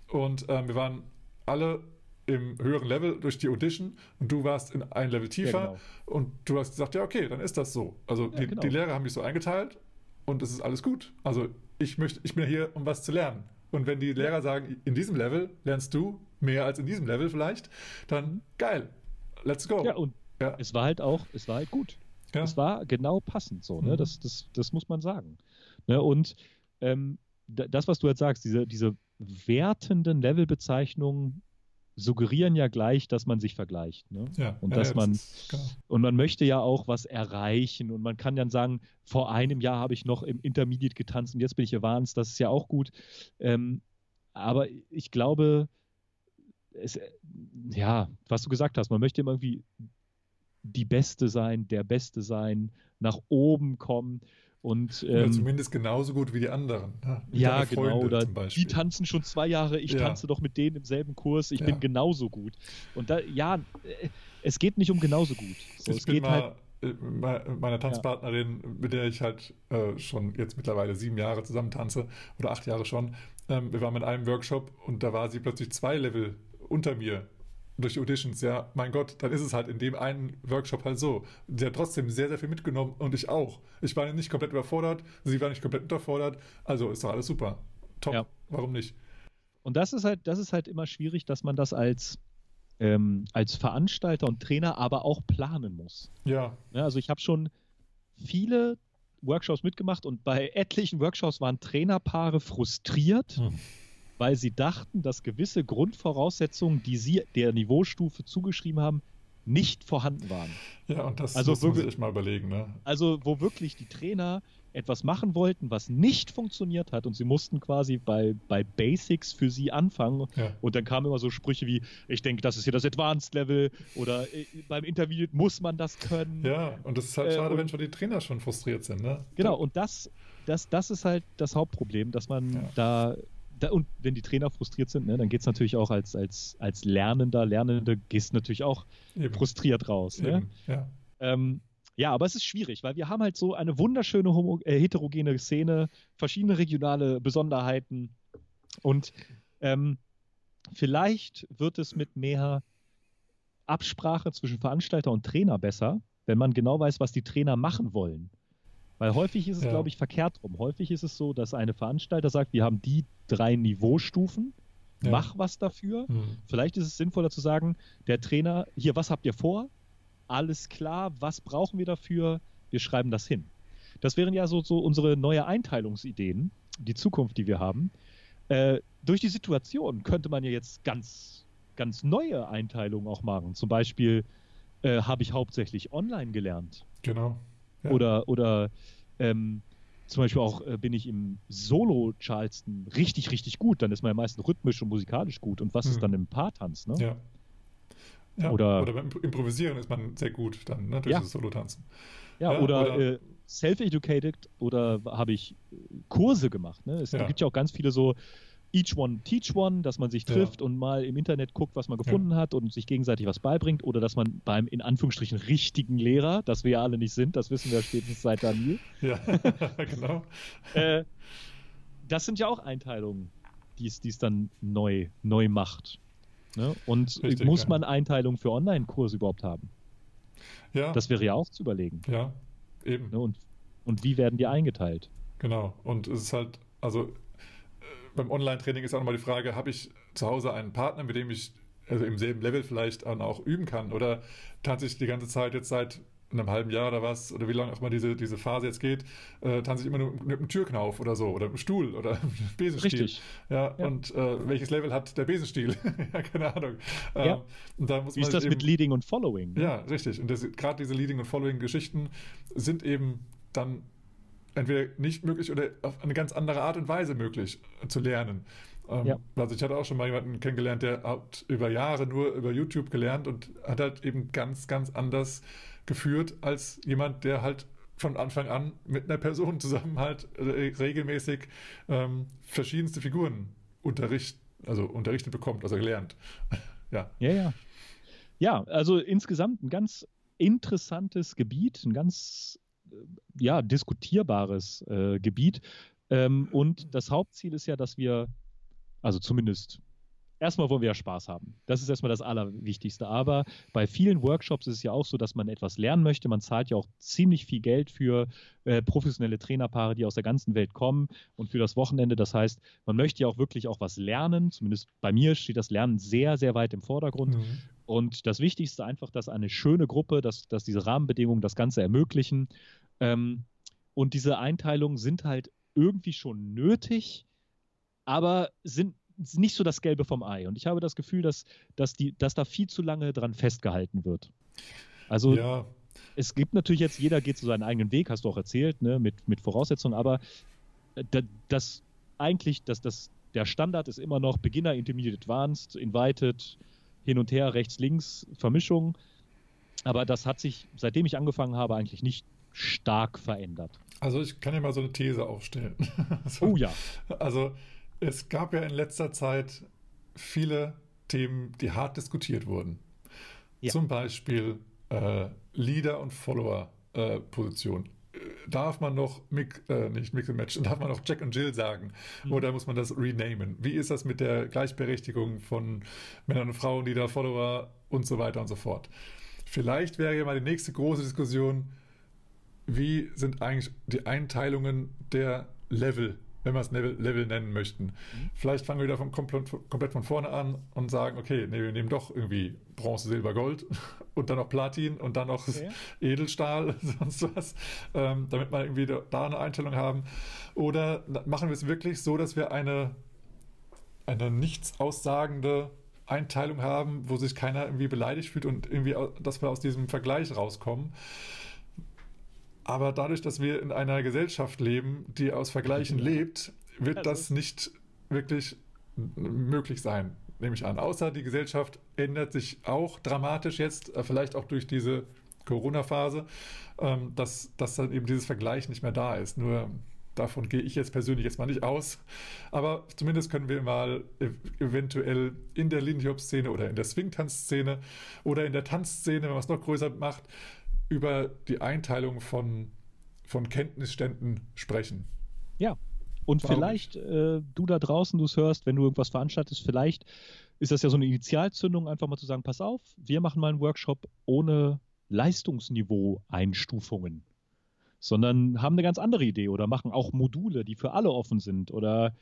und äh, wir waren alle im höheren Level durch die Audition und du warst in ein Level tiefer ja, genau. und du hast gesagt, ja, okay, dann ist das so. Also ja, die, genau. die Lehrer haben mich so eingeteilt und es ist alles gut. Also ich möchte, ich bin hier, um was zu lernen. Und wenn die Lehrer sagen, in diesem Level lernst du mehr als in diesem Level vielleicht, dann geil. Let's go. Ja, und ja. es war halt auch, es war halt gut. Ja. Es war genau passend so, ne? Mhm. Das, das, das muss man sagen. Ne? Und ähm, das, was du jetzt sagst, diese, diese wertenden Levelbezeichnungen suggerieren ja gleich, dass man sich vergleicht. Ne? Ja, und dass ja, man das und man möchte ja auch was erreichen und man kann dann sagen, vor einem Jahr habe ich noch im Intermediate getanzt und jetzt bin ich Advanced, das ist ja auch gut. Ähm, aber ich glaube, es, ja, was du gesagt hast, man möchte immer irgendwie die Beste sein, der Beste sein, nach oben kommen. Und, ähm, Oder zumindest genauso gut wie die anderen. Ne? Ja, genau. Oder die tanzen schon zwei Jahre, ich ja. tanze doch mit denen im selben Kurs, ich ja. bin genauso gut. Und da, ja, äh, es geht nicht um genauso gut. So, ich es bin mal halt, meine Tanzpartnerin, ja. mit der ich halt äh, schon jetzt mittlerweile sieben Jahre zusammen tanze oder acht Jahre schon. Ähm, wir waren mit einem Workshop und da war sie plötzlich zwei Level unter mir durch Auditions, ja, mein Gott, dann ist es halt in dem einen Workshop halt so. Sie hat trotzdem sehr, sehr viel mitgenommen und ich auch. Ich war nicht komplett überfordert, sie war nicht komplett unterfordert, also ist doch alles super. Top, ja. warum nicht? Und das ist halt, das ist halt immer schwierig, dass man das als, ähm, als Veranstalter und Trainer aber auch planen muss. Ja. ja also ich habe schon viele Workshops mitgemacht und bei etlichen Workshops waren Trainerpaare frustriert. Hm weil sie dachten, dass gewisse Grundvoraussetzungen, die sie der Niveaustufe zugeschrieben haben, nicht vorhanden waren. Ja, und das also muss man sich mal überlegen. Ne? Also, wo wirklich die Trainer etwas machen wollten, was nicht funktioniert hat und sie mussten quasi bei, bei Basics für sie anfangen ja. und dann kamen immer so Sprüche wie, ich denke, das ist hier das Advanced Level oder äh, beim Interview muss man das können. Ja, und das ist halt äh, schade, und, wenn schon die Trainer schon frustriert sind. Ne? Genau, und das, das, das ist halt das Hauptproblem, dass man ja. da da, und wenn die Trainer frustriert sind, ne, dann geht es natürlich auch als, als, als Lernender, Lernende, gehst natürlich auch Eben. frustriert raus. Ne? Ja. Ähm, ja, aber es ist schwierig, weil wir haben halt so eine wunderschöne homo äh, heterogene Szene, verschiedene regionale Besonderheiten und ähm, vielleicht wird es mit mehr Absprache zwischen Veranstalter und Trainer besser, wenn man genau weiß, was die Trainer machen wollen. Weil häufig ist es, ja. glaube ich, verkehrt rum. Häufig ist es so, dass eine Veranstalter sagt, wir haben die drei Niveaustufen, ja. mach was dafür. Mhm. Vielleicht ist es sinnvoller zu sagen, der Trainer, hier, was habt ihr vor? Alles klar, was brauchen wir dafür? Wir schreiben das hin. Das wären ja so, so unsere neue Einteilungsideen, die Zukunft, die wir haben. Äh, durch die Situation könnte man ja jetzt ganz, ganz neue Einteilungen auch machen. Zum Beispiel äh, habe ich hauptsächlich online gelernt. Genau. Ja. Oder, oder ähm, zum Beispiel auch äh, bin ich im Solo-Charleston richtig, richtig gut. Dann ist man ja meistens rhythmisch und musikalisch gut. Und was hm. ist dann im Paartanz, ne? Ja. ja. Oder, oder beim Improvisieren ist man sehr gut dann, ne? Durch ja. das Solo-Tanzen. Ja, ja, oder, oder äh, self-educated oder habe ich Kurse gemacht. Ne? Es gibt ja auch ganz viele so each one teach one, dass man sich trifft ja. und mal im Internet guckt, was man gefunden ja. hat und sich gegenseitig was beibringt oder dass man beim in Anführungsstrichen richtigen Lehrer, das wir ja alle nicht sind, das wissen wir spätestens seit Daniel. Ja, genau. äh, das sind ja auch Einteilungen, die es dann neu, neu macht. Ne? Und Richtig, muss man Einteilungen für Online-Kurse überhaupt haben? Ja. Das wäre ja auch zu überlegen. Ja, eben. Ne? Und, und wie werden die eingeteilt? Genau. Und es ist halt, also beim Online-Training ist auch nochmal die Frage, habe ich zu Hause einen Partner, mit dem ich also im selben Level vielleicht dann auch üben kann? Oder tanze ich die ganze Zeit jetzt seit einem halben Jahr oder was, oder wie lange auch mal diese, diese Phase jetzt geht, äh, tanze ich immer nur mit einem Türknauf oder so, oder einem Stuhl oder einem Besenstiel. Richtig. Ja, ja. und äh, welches Level hat der Besenstiel? ja, keine Ahnung. Ähm, ja. Und da muss wie ist das eben, mit Leading und Following? Ja, richtig. Und gerade diese Leading und Following-Geschichten sind eben dann entweder nicht möglich oder auf eine ganz andere Art und Weise möglich zu lernen. Ähm, ja. Also ich hatte auch schon mal jemanden kennengelernt, der hat über Jahre nur über YouTube gelernt und hat halt eben ganz, ganz anders geführt als jemand, der halt von Anfang an mit einer Person zusammen halt regelmäßig ähm, verschiedenste Figuren unterricht, also unterrichtet bekommt, also gelernt. ja. Ja, ja. Ja, also insgesamt ein ganz interessantes Gebiet, ein ganz äh, ja, diskutierbares äh, Gebiet. Ähm, und das Hauptziel ist ja, dass wir, also zumindest erstmal wollen wir ja Spaß haben. Das ist erstmal das Allerwichtigste. Aber bei vielen Workshops ist es ja auch so, dass man etwas lernen möchte. Man zahlt ja auch ziemlich viel Geld für äh, professionelle Trainerpaare, die aus der ganzen Welt kommen und für das Wochenende. Das heißt, man möchte ja auch wirklich auch was lernen. Zumindest bei mir steht das Lernen sehr, sehr weit im Vordergrund. Mhm. Und das Wichtigste einfach, dass eine schöne Gruppe, dass, dass diese Rahmenbedingungen das Ganze ermöglichen. Ähm, und diese Einteilungen sind halt irgendwie schon nötig, aber sind nicht so das Gelbe vom Ei. Und ich habe das Gefühl, dass, dass, die, dass da viel zu lange dran festgehalten wird. Also ja. es gibt natürlich jetzt, jeder geht so seinen eigenen Weg, hast du auch erzählt, ne, mit, mit Voraussetzungen, aber äh, das eigentlich, dass das, der Standard ist immer noch Beginner, Intermediate, Advanced, Invited, hin und her, rechts, links, Vermischung. Aber das hat sich, seitdem ich angefangen habe, eigentlich nicht stark verändert. Also ich kann ja mal so eine These aufstellen. so, oh ja. Also es gab ja in letzter Zeit viele Themen, die hart diskutiert wurden. Ja. Zum Beispiel äh, Leader- und Follower-Position. Äh, darf man noch Mix, äh, nicht Mix and Match, darf man noch Jack und Jill sagen? Mhm. Oder muss man das renamen? Wie ist das mit der Gleichberechtigung von Männern und Frauen, Leader, Follower und so weiter und so fort? Vielleicht wäre ja mal die nächste große Diskussion, wie sind eigentlich die Einteilungen der Level wenn wir es Level, Level nennen möchten. Mhm. Vielleicht fangen wir wieder von, komplett, komplett, von vorne an und sagen, okay, nee, wir nehmen doch irgendwie Bronze, Silber, Gold und dann noch Platin und dann noch okay. Edelstahl, sonst was, ähm, damit wir irgendwie da eine Einstellung haben. Oder machen wir es wirklich so, dass wir eine, eine nichts aussagende Einteilung haben, wo sich keiner irgendwie beleidigt fühlt und irgendwie, dass wir aus diesem Vergleich rauskommen. Aber dadurch, dass wir in einer Gesellschaft leben, die aus Vergleichen lebt, wird also. das nicht wirklich möglich sein, nehme ich an. Außer die Gesellschaft ändert sich auch dramatisch jetzt, äh, vielleicht auch durch diese Corona-Phase, ähm, dass, dass dann eben dieses Vergleich nicht mehr da ist. Nur davon gehe ich jetzt persönlich jetzt mal nicht aus. Aber zumindest können wir mal eventuell in der Lindy Hop-Szene oder in der Swing-Tanz-Szene oder in der Tanzszene, wenn man es noch größer macht, über die Einteilung von, von Kenntnisständen sprechen. Ja, und Warum vielleicht, äh, du da draußen, du es hörst, wenn du irgendwas veranstaltest, vielleicht ist das ja so eine Initialzündung, einfach mal zu sagen, pass auf, wir machen mal einen Workshop ohne Leistungsniveau-Einstufungen, sondern haben eine ganz andere Idee oder machen auch Module, die für alle offen sind oder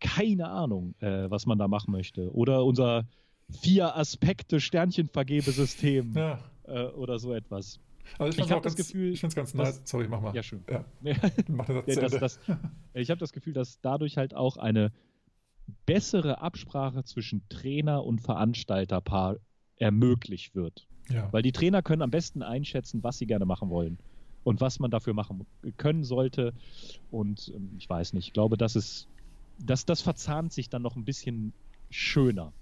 keine Ahnung, äh, was man da machen möchte. Oder unser vier Aspekte Sternchenvergebesystem ja. äh, oder so etwas. Also ich, ich habe das Gefühl, ich finde es ganz nice. Sorry, mach mal. Ja, schön. Ja. mach das, das, das ich habe das Gefühl, dass dadurch halt auch eine bessere Absprache zwischen Trainer und Veranstalterpaar ermöglicht wird. Ja. Weil die Trainer können am besten einschätzen, was sie gerne machen wollen und was man dafür machen können sollte. Und ähm, ich weiß nicht, ich glaube, das ist, das, das verzahnt sich dann noch ein bisschen schöner.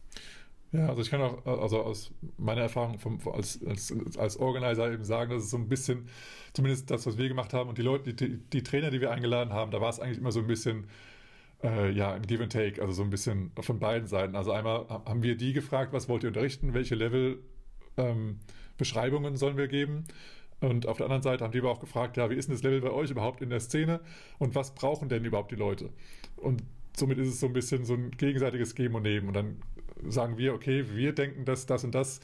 Ja, also ich kann auch also aus meiner Erfahrung vom, als, als, als Organizer eben sagen, dass es so ein bisschen, zumindest das, was wir gemacht haben und die Leute, die, die Trainer, die wir eingeladen haben, da war es eigentlich immer so ein bisschen äh, ja, ein Give and Take, also so ein bisschen von beiden Seiten. Also einmal haben wir die gefragt, was wollt ihr unterrichten, welche Level ähm, sollen wir geben. Und auf der anderen Seite haben die aber auch gefragt, ja, wie ist denn das Level bei euch überhaupt in der Szene und was brauchen denn überhaupt die Leute? Und somit ist es so ein bisschen so ein gegenseitiges Geben und Nehmen. Und dann sagen wir, okay, wir denken, dass das und das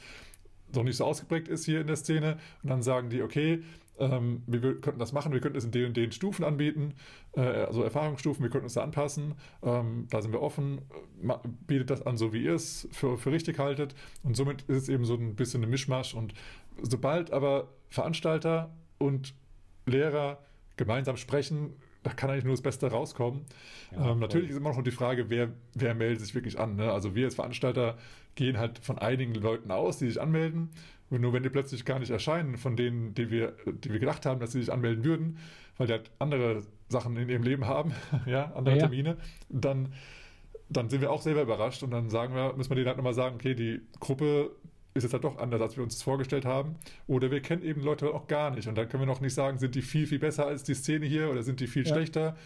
noch nicht so ausgeprägt ist hier in der Szene. Und dann sagen die, okay, ähm, wir könnten das machen, wir könnten es in den und den Stufen anbieten, äh, also Erfahrungsstufen, wir könnten uns da anpassen, ähm, da sind wir offen, bietet das an, so wie ihr es für, für richtig haltet. Und somit ist es eben so ein bisschen ein Mischmasch. Und sobald aber Veranstalter und Lehrer gemeinsam sprechen, da kann eigentlich nur das Beste rauskommen. Ja, ähm, natürlich ist immer noch die Frage, wer, wer meldet sich wirklich an. Ne? Also wir als Veranstalter gehen halt von einigen Leuten aus, die sich anmelden und nur wenn die plötzlich gar nicht erscheinen, von denen, die wir, die wir gedacht haben, dass sie sich anmelden würden, weil die halt andere Sachen in ihrem Leben haben, ja, andere ja. Termine, dann, dann sind wir auch selber überrascht und dann sagen wir, müssen wir denen halt nochmal sagen, okay, die Gruppe ist jetzt halt doch anders, als wir uns das vorgestellt haben. Oder wir kennen eben Leute auch gar nicht. Und dann können wir noch nicht sagen, sind die viel, viel besser als die Szene hier oder sind die viel ja. schlechter.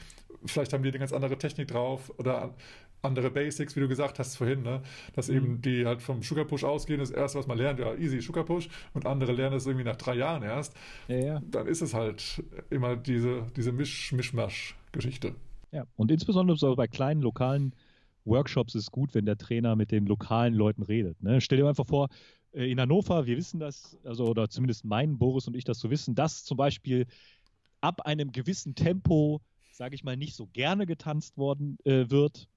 Vielleicht haben die eine ganz andere Technik drauf oder andere Basics, wie du gesagt hast vorhin, ne? dass mhm. eben die halt vom Sugar Push ausgehen, das erste, was man lernt, ja, easy Sugar Push und andere lernen es irgendwie nach drei Jahren erst. Ja, ja. Dann ist es halt immer diese, diese Misch Mischmasch-Geschichte. Ja, und insbesondere so bei kleinen lokalen Workshops ist gut, wenn der Trainer mit den lokalen Leuten redet. Ne? Stell dir einfach vor, äh, in Hannover, wir wissen das, also oder zumindest mein Boris und ich das zu so wissen, dass zum Beispiel ab einem gewissen Tempo, sage ich mal, nicht so gerne getanzt worden äh, wird.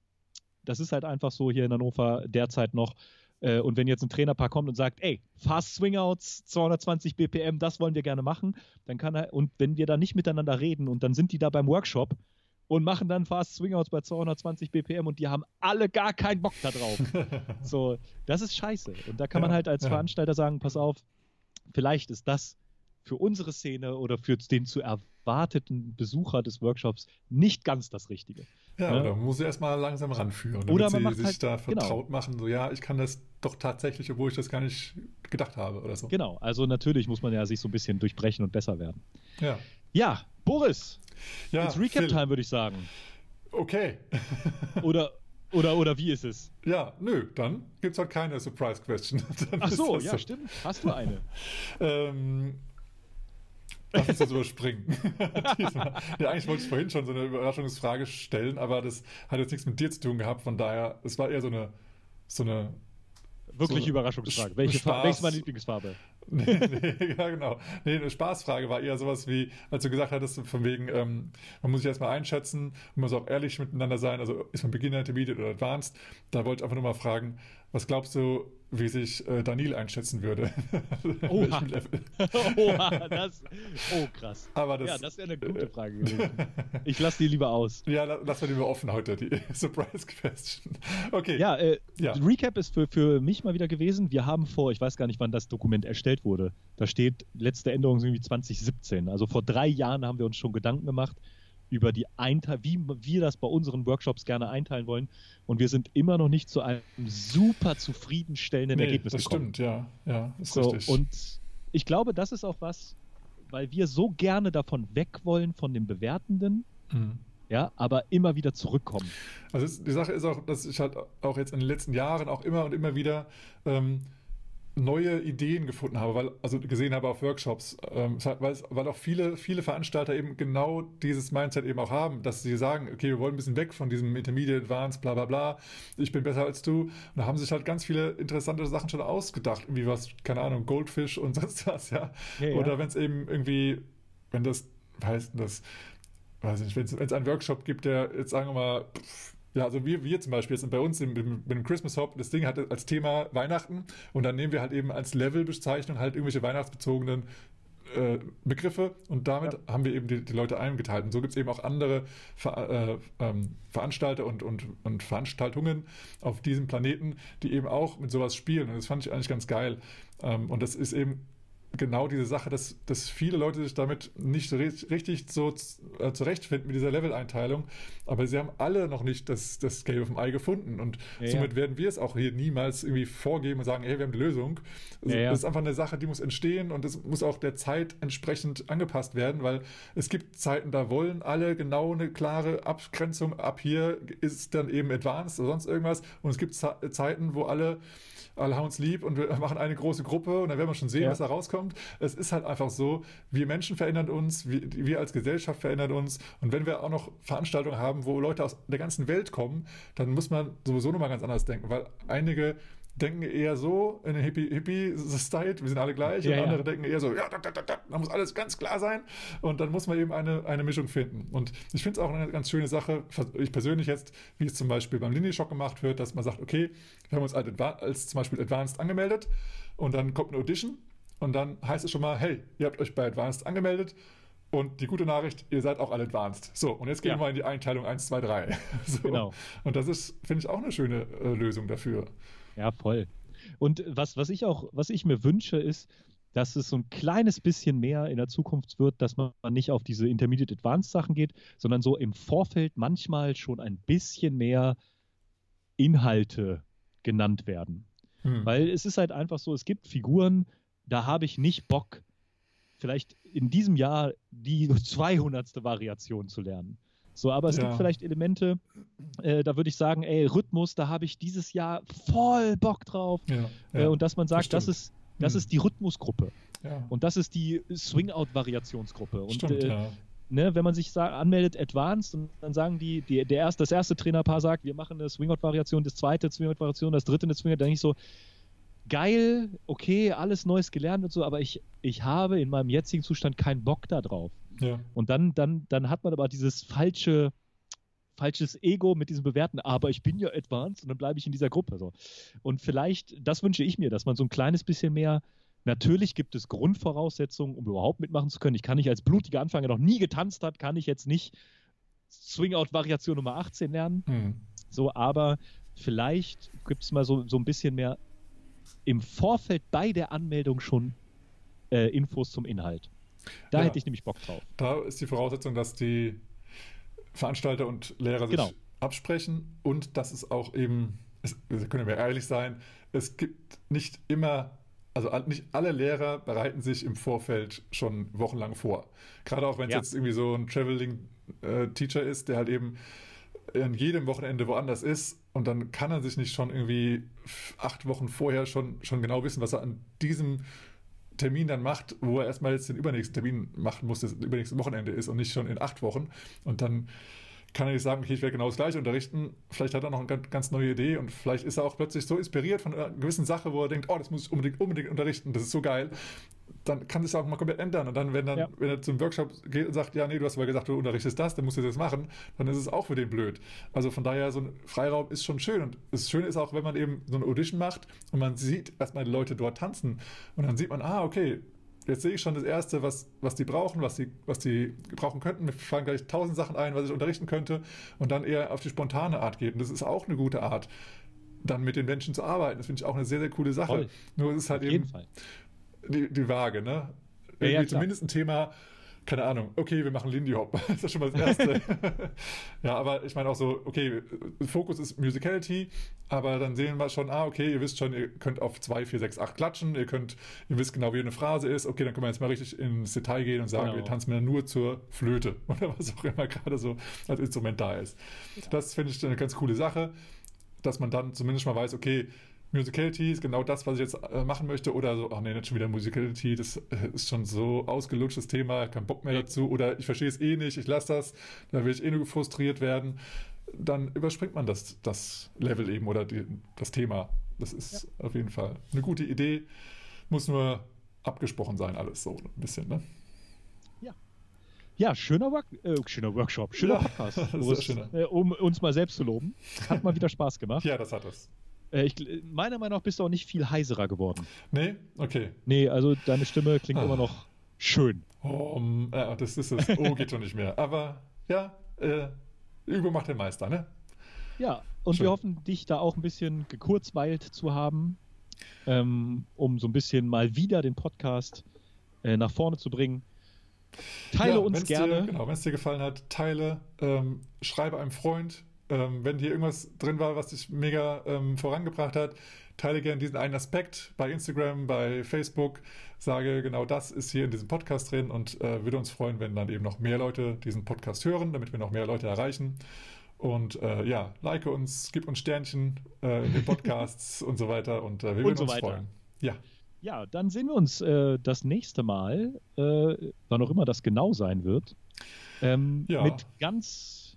Das ist halt einfach so hier in Hannover derzeit noch. Äh, und wenn jetzt ein Trainerpaar kommt und sagt, ey, Fast Swingouts, 220 BPM, das wollen wir gerne machen, dann kann er, und wenn wir da nicht miteinander reden und dann sind die da beim Workshop und machen dann Fast Swingouts bei 220 BPM und die haben alle gar keinen Bock da drauf. so, das ist scheiße. Und da kann ja, man halt als ja. Veranstalter sagen, pass auf, vielleicht ist das für unsere Szene oder für den zu erwarteten Besucher des Workshops nicht ganz das Richtige. Ja, ja. oder man muss sie erstmal langsam ranführen, damit oder man sie macht sich halt, da genau. vertraut genau. machen, so ja, ich kann das doch tatsächlich, obwohl ich das gar nicht gedacht habe oder so. Genau, also natürlich muss man ja sich so ein bisschen durchbrechen und besser werden. Ja. Ja, Boris, ja, ins Recap-Time würde ich sagen. Okay. oder, oder, oder wie ist es? Ja, nö, dann gibt es halt keine Surprise-Question. Ach so, ja, so. stimmt. Hast du eine? ähm, Lass uns das überspringen. ja, eigentlich wollte ich vorhin schon so eine Überraschungsfrage stellen, aber das hat jetzt nichts mit dir zu tun gehabt. Von daher, es war eher so eine, so eine Wirklich so Überraschungsfrage. Welche, Farbe, welche ist meine Lieblingsfarbe? Nee, nee, ja, genau. Nee, eine Spaßfrage war eher sowas wie, als du gesagt hattest, von wegen, ähm, man muss sich erstmal einschätzen, man muss auch ehrlich miteinander sein, also ist man Beginner, Intermediate oder Advanced. Da wollte ich einfach nur mal fragen, was glaubst du, wie sich äh, Daniel einschätzen würde? Oha. Oha, das, oh krass. Aber das, ja, das wäre eine gute Frage gewesen. Ich lasse die lieber aus. Ja, lass wir lieber offen heute, die Surprise Question. Okay. Ja, äh, ja. Recap ist für, für mich mal wieder gewesen. Wir haben vor, ich weiß gar nicht, wann das Dokument erstellt wurde. Da steht, letzte Änderung sind irgendwie 2017. Also vor drei Jahren haben wir uns schon Gedanken gemacht, über die Einteil wie wir das bei unseren Workshops gerne einteilen wollen. Und wir sind immer noch nicht zu einem super zufriedenstellenden nee, Ergebnis das gekommen. Das stimmt, ja. ja ist so, richtig. Und ich glaube, das ist auch was, weil wir so gerne davon weg wollen, von dem Bewertenden. Mhm. Ja, aber immer wieder zurückkommen. Also die Sache ist auch, dass ich halt auch jetzt in den letzten Jahren auch immer und immer wieder ähm, neue Ideen gefunden habe, weil, also gesehen habe auf Workshops, ähm, weil, weil auch viele, viele Veranstalter eben genau dieses Mindset eben auch haben, dass sie sagen, okay, wir wollen ein bisschen weg von diesem Intermediate, Advanced, bla bla bla, ich bin besser als du. Und da haben sich halt ganz viele interessante Sachen schon ausgedacht, wie was, keine Ahnung, Goldfish und sonst was, ja. ja, Oder wenn es eben irgendwie, wenn das, heißt das, weiß nicht, wenn es einen Workshop gibt, der jetzt sagen wir mal, pff, ja, also wir, wir zum Beispiel sind bei uns im, mit dem Christmas Hop, das Ding hat als Thema Weihnachten und dann nehmen wir halt eben als Levelbezeichnung halt irgendwelche weihnachtsbezogenen äh, Begriffe und damit ja. haben wir eben die, die, Leute eingeteilt. Und so gibt es eben auch andere Ver, äh, ähm, Veranstalter und, und, und Veranstaltungen auf diesem Planeten, die eben auch mit sowas spielen. Und das fand ich eigentlich ganz geil. Ähm, und das ist eben genau diese Sache, dass, dass viele Leute sich damit nicht richtig so äh, zurechtfinden mit dieser Level-Einteilung. Aber sie haben alle noch nicht das, das Gelbe vom Ei gefunden. Und ja, somit ja. werden wir es auch hier niemals irgendwie vorgeben und sagen, hey, wir haben die Lösung. Also ja, das ist einfach eine Sache, die muss entstehen und es muss auch der Zeit entsprechend angepasst werden, weil es gibt Zeiten, da wollen alle genau eine klare Abgrenzung. Ab hier ist dann eben Advanced oder sonst irgendwas. Und es gibt Zeiten, wo alle alle haben uns lieb und wir machen eine große Gruppe und dann werden wir schon sehen, ja. was da rauskommt. Es ist halt einfach so, wir Menschen verändern uns, wir, wir als Gesellschaft verändern uns und wenn wir auch noch Veranstaltungen haben, wo Leute aus der ganzen Welt kommen, dann muss man sowieso nochmal ganz anders denken, weil einige denken eher so in den Hippie-Style, wir sind alle gleich, ja, und andere ja. denken eher so, ja, da, da, da, da, muss alles ganz klar sein und dann muss man eben eine, eine Mischung finden. Und ich finde es auch eine ganz schöne Sache, ich persönlich jetzt, wie es zum Beispiel beim Linie-Shock gemacht wird, dass man sagt, okay, wir haben uns als, als zum Beispiel Advanced angemeldet und dann kommt eine Audition und dann heißt es schon mal, hey, ihr habt euch bei Advanced angemeldet und die gute Nachricht, ihr seid auch alle advanced. So, und jetzt gehen ja. wir in die Einteilung 1, 2, 3. So. Genau. Und das ist, finde ich, auch eine schöne äh, Lösung dafür. Ja, voll. Und was, was ich auch, was ich mir wünsche, ist, dass es so ein kleines bisschen mehr in der Zukunft wird, dass man nicht auf diese Intermediate Advanced Sachen geht, sondern so im Vorfeld manchmal schon ein bisschen mehr Inhalte genannt werden. Hm. Weil es ist halt einfach so, es gibt Figuren, da habe ich nicht Bock, vielleicht in diesem Jahr die 200. Variation zu lernen. So, aber es ja. gibt vielleicht Elemente, äh, da würde ich sagen, ey, Rhythmus, da habe ich dieses Jahr voll Bock drauf. Ja, ja, äh, und dass man sagt, das, das ist, das hm. ist die Rhythmusgruppe. Und das ist die Swing-Out-Variationsgruppe. Und Stimmt, äh, ne, wenn man sich anmeldet, Advanced, und dann sagen die, die der erst, das erste Trainerpaar sagt, wir machen eine Swing-Out-Variation, das zweite Swing-Out-Variation, das dritte eine Swing-Out, dann denke ich so, geil, okay, alles Neues gelernt und so, aber ich, ich habe in meinem jetzigen Zustand keinen Bock da drauf. Ja. Und dann, dann, dann hat man aber dieses falsche, falsches Ego mit diesem Bewerten, aber ich bin ja advanced und dann bleibe ich in dieser Gruppe. So. Und vielleicht, das wünsche ich mir, dass man so ein kleines bisschen mehr, natürlich gibt es Grundvoraussetzungen, um überhaupt mitmachen zu können. Ich kann nicht als blutiger Anfänger noch nie getanzt hat, kann ich jetzt nicht Swing-Out-Variation Nummer 18 lernen. Hm. So, aber vielleicht gibt es mal so, so ein bisschen mehr im Vorfeld bei der Anmeldung schon äh, Infos zum Inhalt. Da ja, hätte ich nämlich Bock drauf. Da ist die Voraussetzung, dass die Veranstalter und Lehrer sich genau. absprechen und dass es auch eben, es, können wir ehrlich sein, es gibt nicht immer, also nicht alle Lehrer bereiten sich im Vorfeld schon wochenlang vor. Gerade auch wenn es ja. jetzt irgendwie so ein Traveling äh, Teacher ist, der halt eben an jedem Wochenende woanders ist und dann kann er sich nicht schon irgendwie acht Wochen vorher schon, schon genau wissen, was er an diesem Termin dann macht, wo er erstmal jetzt den übernächsten Termin machen muss, das übernächste Wochenende ist und nicht schon in acht Wochen. Und dann kann er nicht sagen, okay, ich werde genau das gleiche unterrichten. Vielleicht hat er noch eine ganz neue Idee und vielleicht ist er auch plötzlich so inspiriert von einer gewissen Sache, wo er denkt, oh, das muss ich unbedingt, unbedingt unterrichten, das ist so geil. Dann kann sich auch mal komplett ändern. Und dann, wenn, dann, ja. wenn er zum Workshop geht und sagt, ja, nee, du hast aber gesagt, du unterrichtest das, dann musst du das machen, dann ist es auch für den blöd. Also von daher, so ein Freiraum ist schon schön. Und das Schöne ist auch, wenn man eben so eine Audition macht und man sieht erstmal die Leute dort tanzen und dann sieht man, ah, okay, jetzt sehe ich schon das Erste, was, was die brauchen, was die, was die brauchen könnten. Mir fallen gleich tausend Sachen ein, was ich unterrichten könnte und dann eher auf die spontane Art geht. Und das ist auch eine gute Art, dann mit den Menschen zu arbeiten. Das finde ich auch eine sehr, sehr coole Sache. Voll. Nur es ist halt auf eben die, die Waage, ne? Ja, ja, zumindest ein Thema, keine Ahnung, okay, wir machen Lindy Hop. das ist schon mal das Erste. ja, aber ich meine auch so, okay, Fokus ist Musicality, aber dann sehen wir schon, ah, okay, ihr wisst schon, ihr könnt auf 2, 4, 6, 8 klatschen, ihr könnt, ihr wisst genau, wie eine Phrase ist, okay, dann können wir jetzt mal richtig ins Detail gehen und sagen, genau. wir tanzen mir nur zur Flöte oder was auch immer gerade so als Instrument da ist. Das finde ich eine ganz coole Sache, dass man dann zumindest mal weiß, okay, Musicality ist genau das, was ich jetzt äh, machen möchte. Oder so, ach nee, nicht schon wieder Musicality, das äh, ist schon so ausgelutschtes Thema, kein Bock mehr dazu. Oder ich verstehe es eh nicht, ich lasse das, da will ich eh nur frustriert werden. Dann überspringt man das, das Level eben oder die, das Thema. Das ist ja. auf jeden Fall eine gute Idee. Muss nur abgesprochen sein, alles so ein bisschen, ne? Ja. Ja, schöner, Work äh, schöner Workshop, schöner ja, Podcast, äh, um uns mal selbst zu loben. Hat mal wieder Spaß gemacht. ja, das hat es. Äh, ich, meiner Meinung nach bist du auch nicht viel heiserer geworden. Nee? Okay. Nee, also deine Stimme klingt ah. immer noch schön. Oh, um, ja, das ist es. Oh, geht schon nicht mehr. Aber ja, äh, Übung macht den Meister, ne? Ja, und schön. wir hoffen, dich da auch ein bisschen gekurzweilt zu haben, ähm, um so ein bisschen mal wieder den Podcast äh, nach vorne zu bringen. Teile ja, uns gerne. Dir, genau, wenn es dir gefallen hat, teile, ähm, schreibe einem Freund. Ähm, wenn hier irgendwas drin war, was dich mega ähm, vorangebracht hat, teile gerne diesen einen Aspekt bei Instagram, bei Facebook. Sage, genau das ist hier in diesem Podcast drin und äh, würde uns freuen, wenn dann eben noch mehr Leute diesen Podcast hören, damit wir noch mehr Leute erreichen. Und äh, ja, like uns, gib uns Sternchen äh, in den Podcasts und so weiter und äh, wir würden so uns weiter. freuen. Ja. Ja, dann sehen wir uns äh, das nächste Mal, äh, wann auch immer das genau sein wird, ähm, ja. mit ganz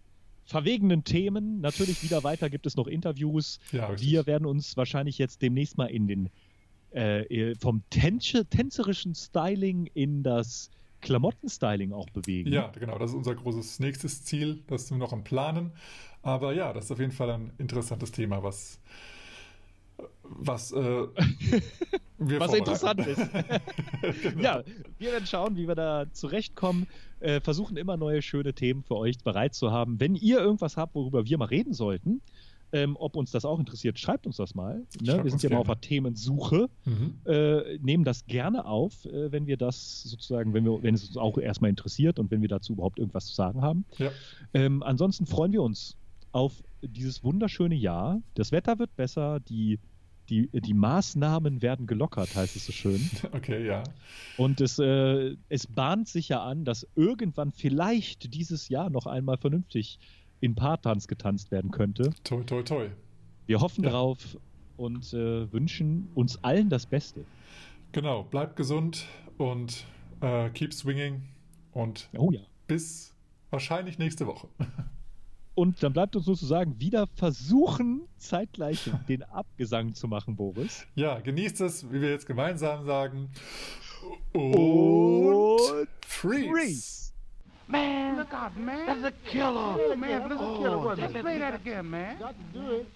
verwegenen Themen. Natürlich wieder weiter gibt es noch Interviews. Ja, wir werden uns wahrscheinlich jetzt demnächst mal in den äh, vom tänzerischen Styling in das Klamottenstyling auch bewegen. Ja, genau, das ist unser großes nächstes Ziel, das sind wir noch am Planen. Aber ja, das ist auf jeden Fall ein interessantes Thema, was was, äh, was interessant ist. genau. Ja, wir werden schauen, wie wir da zurechtkommen. Äh, versuchen immer neue schöne Themen für euch bereit zu haben. Wenn ihr irgendwas habt, worüber wir mal reden sollten, ähm, ob uns das auch interessiert, schreibt uns das mal. Ne? Wir sind ja mal auf der Themensuche. Mhm. Äh, nehmen das gerne auf, äh, wenn wir das sozusagen, wenn, wir, wenn es uns auch erstmal interessiert und wenn wir dazu überhaupt irgendwas zu sagen haben. Ja. Ähm, ansonsten freuen wir uns auf dieses wunderschöne Jahr. Das Wetter wird besser, die die, die Maßnahmen werden gelockert, heißt es so schön. Okay, ja. Und es, äh, es bahnt sich ja an, dass irgendwann vielleicht dieses Jahr noch einmal vernünftig in Paartanz getanzt werden könnte. Toi, toi, toi. Wir hoffen ja. drauf und äh, wünschen uns allen das Beste. Genau, bleibt gesund und äh, keep swinging und oh, ja. bis wahrscheinlich nächste Woche. Und dann bleibt uns sozusagen wieder versuchen, zeitgleich den Abgesang zu machen, Boris. Ja, genießt es, wie wir jetzt gemeinsam sagen. Und, und freeze. freeze. Man, look out, man. That's a killer. Yeah, man, that's a killer. Oh, Let's play that again, man. Got to do it.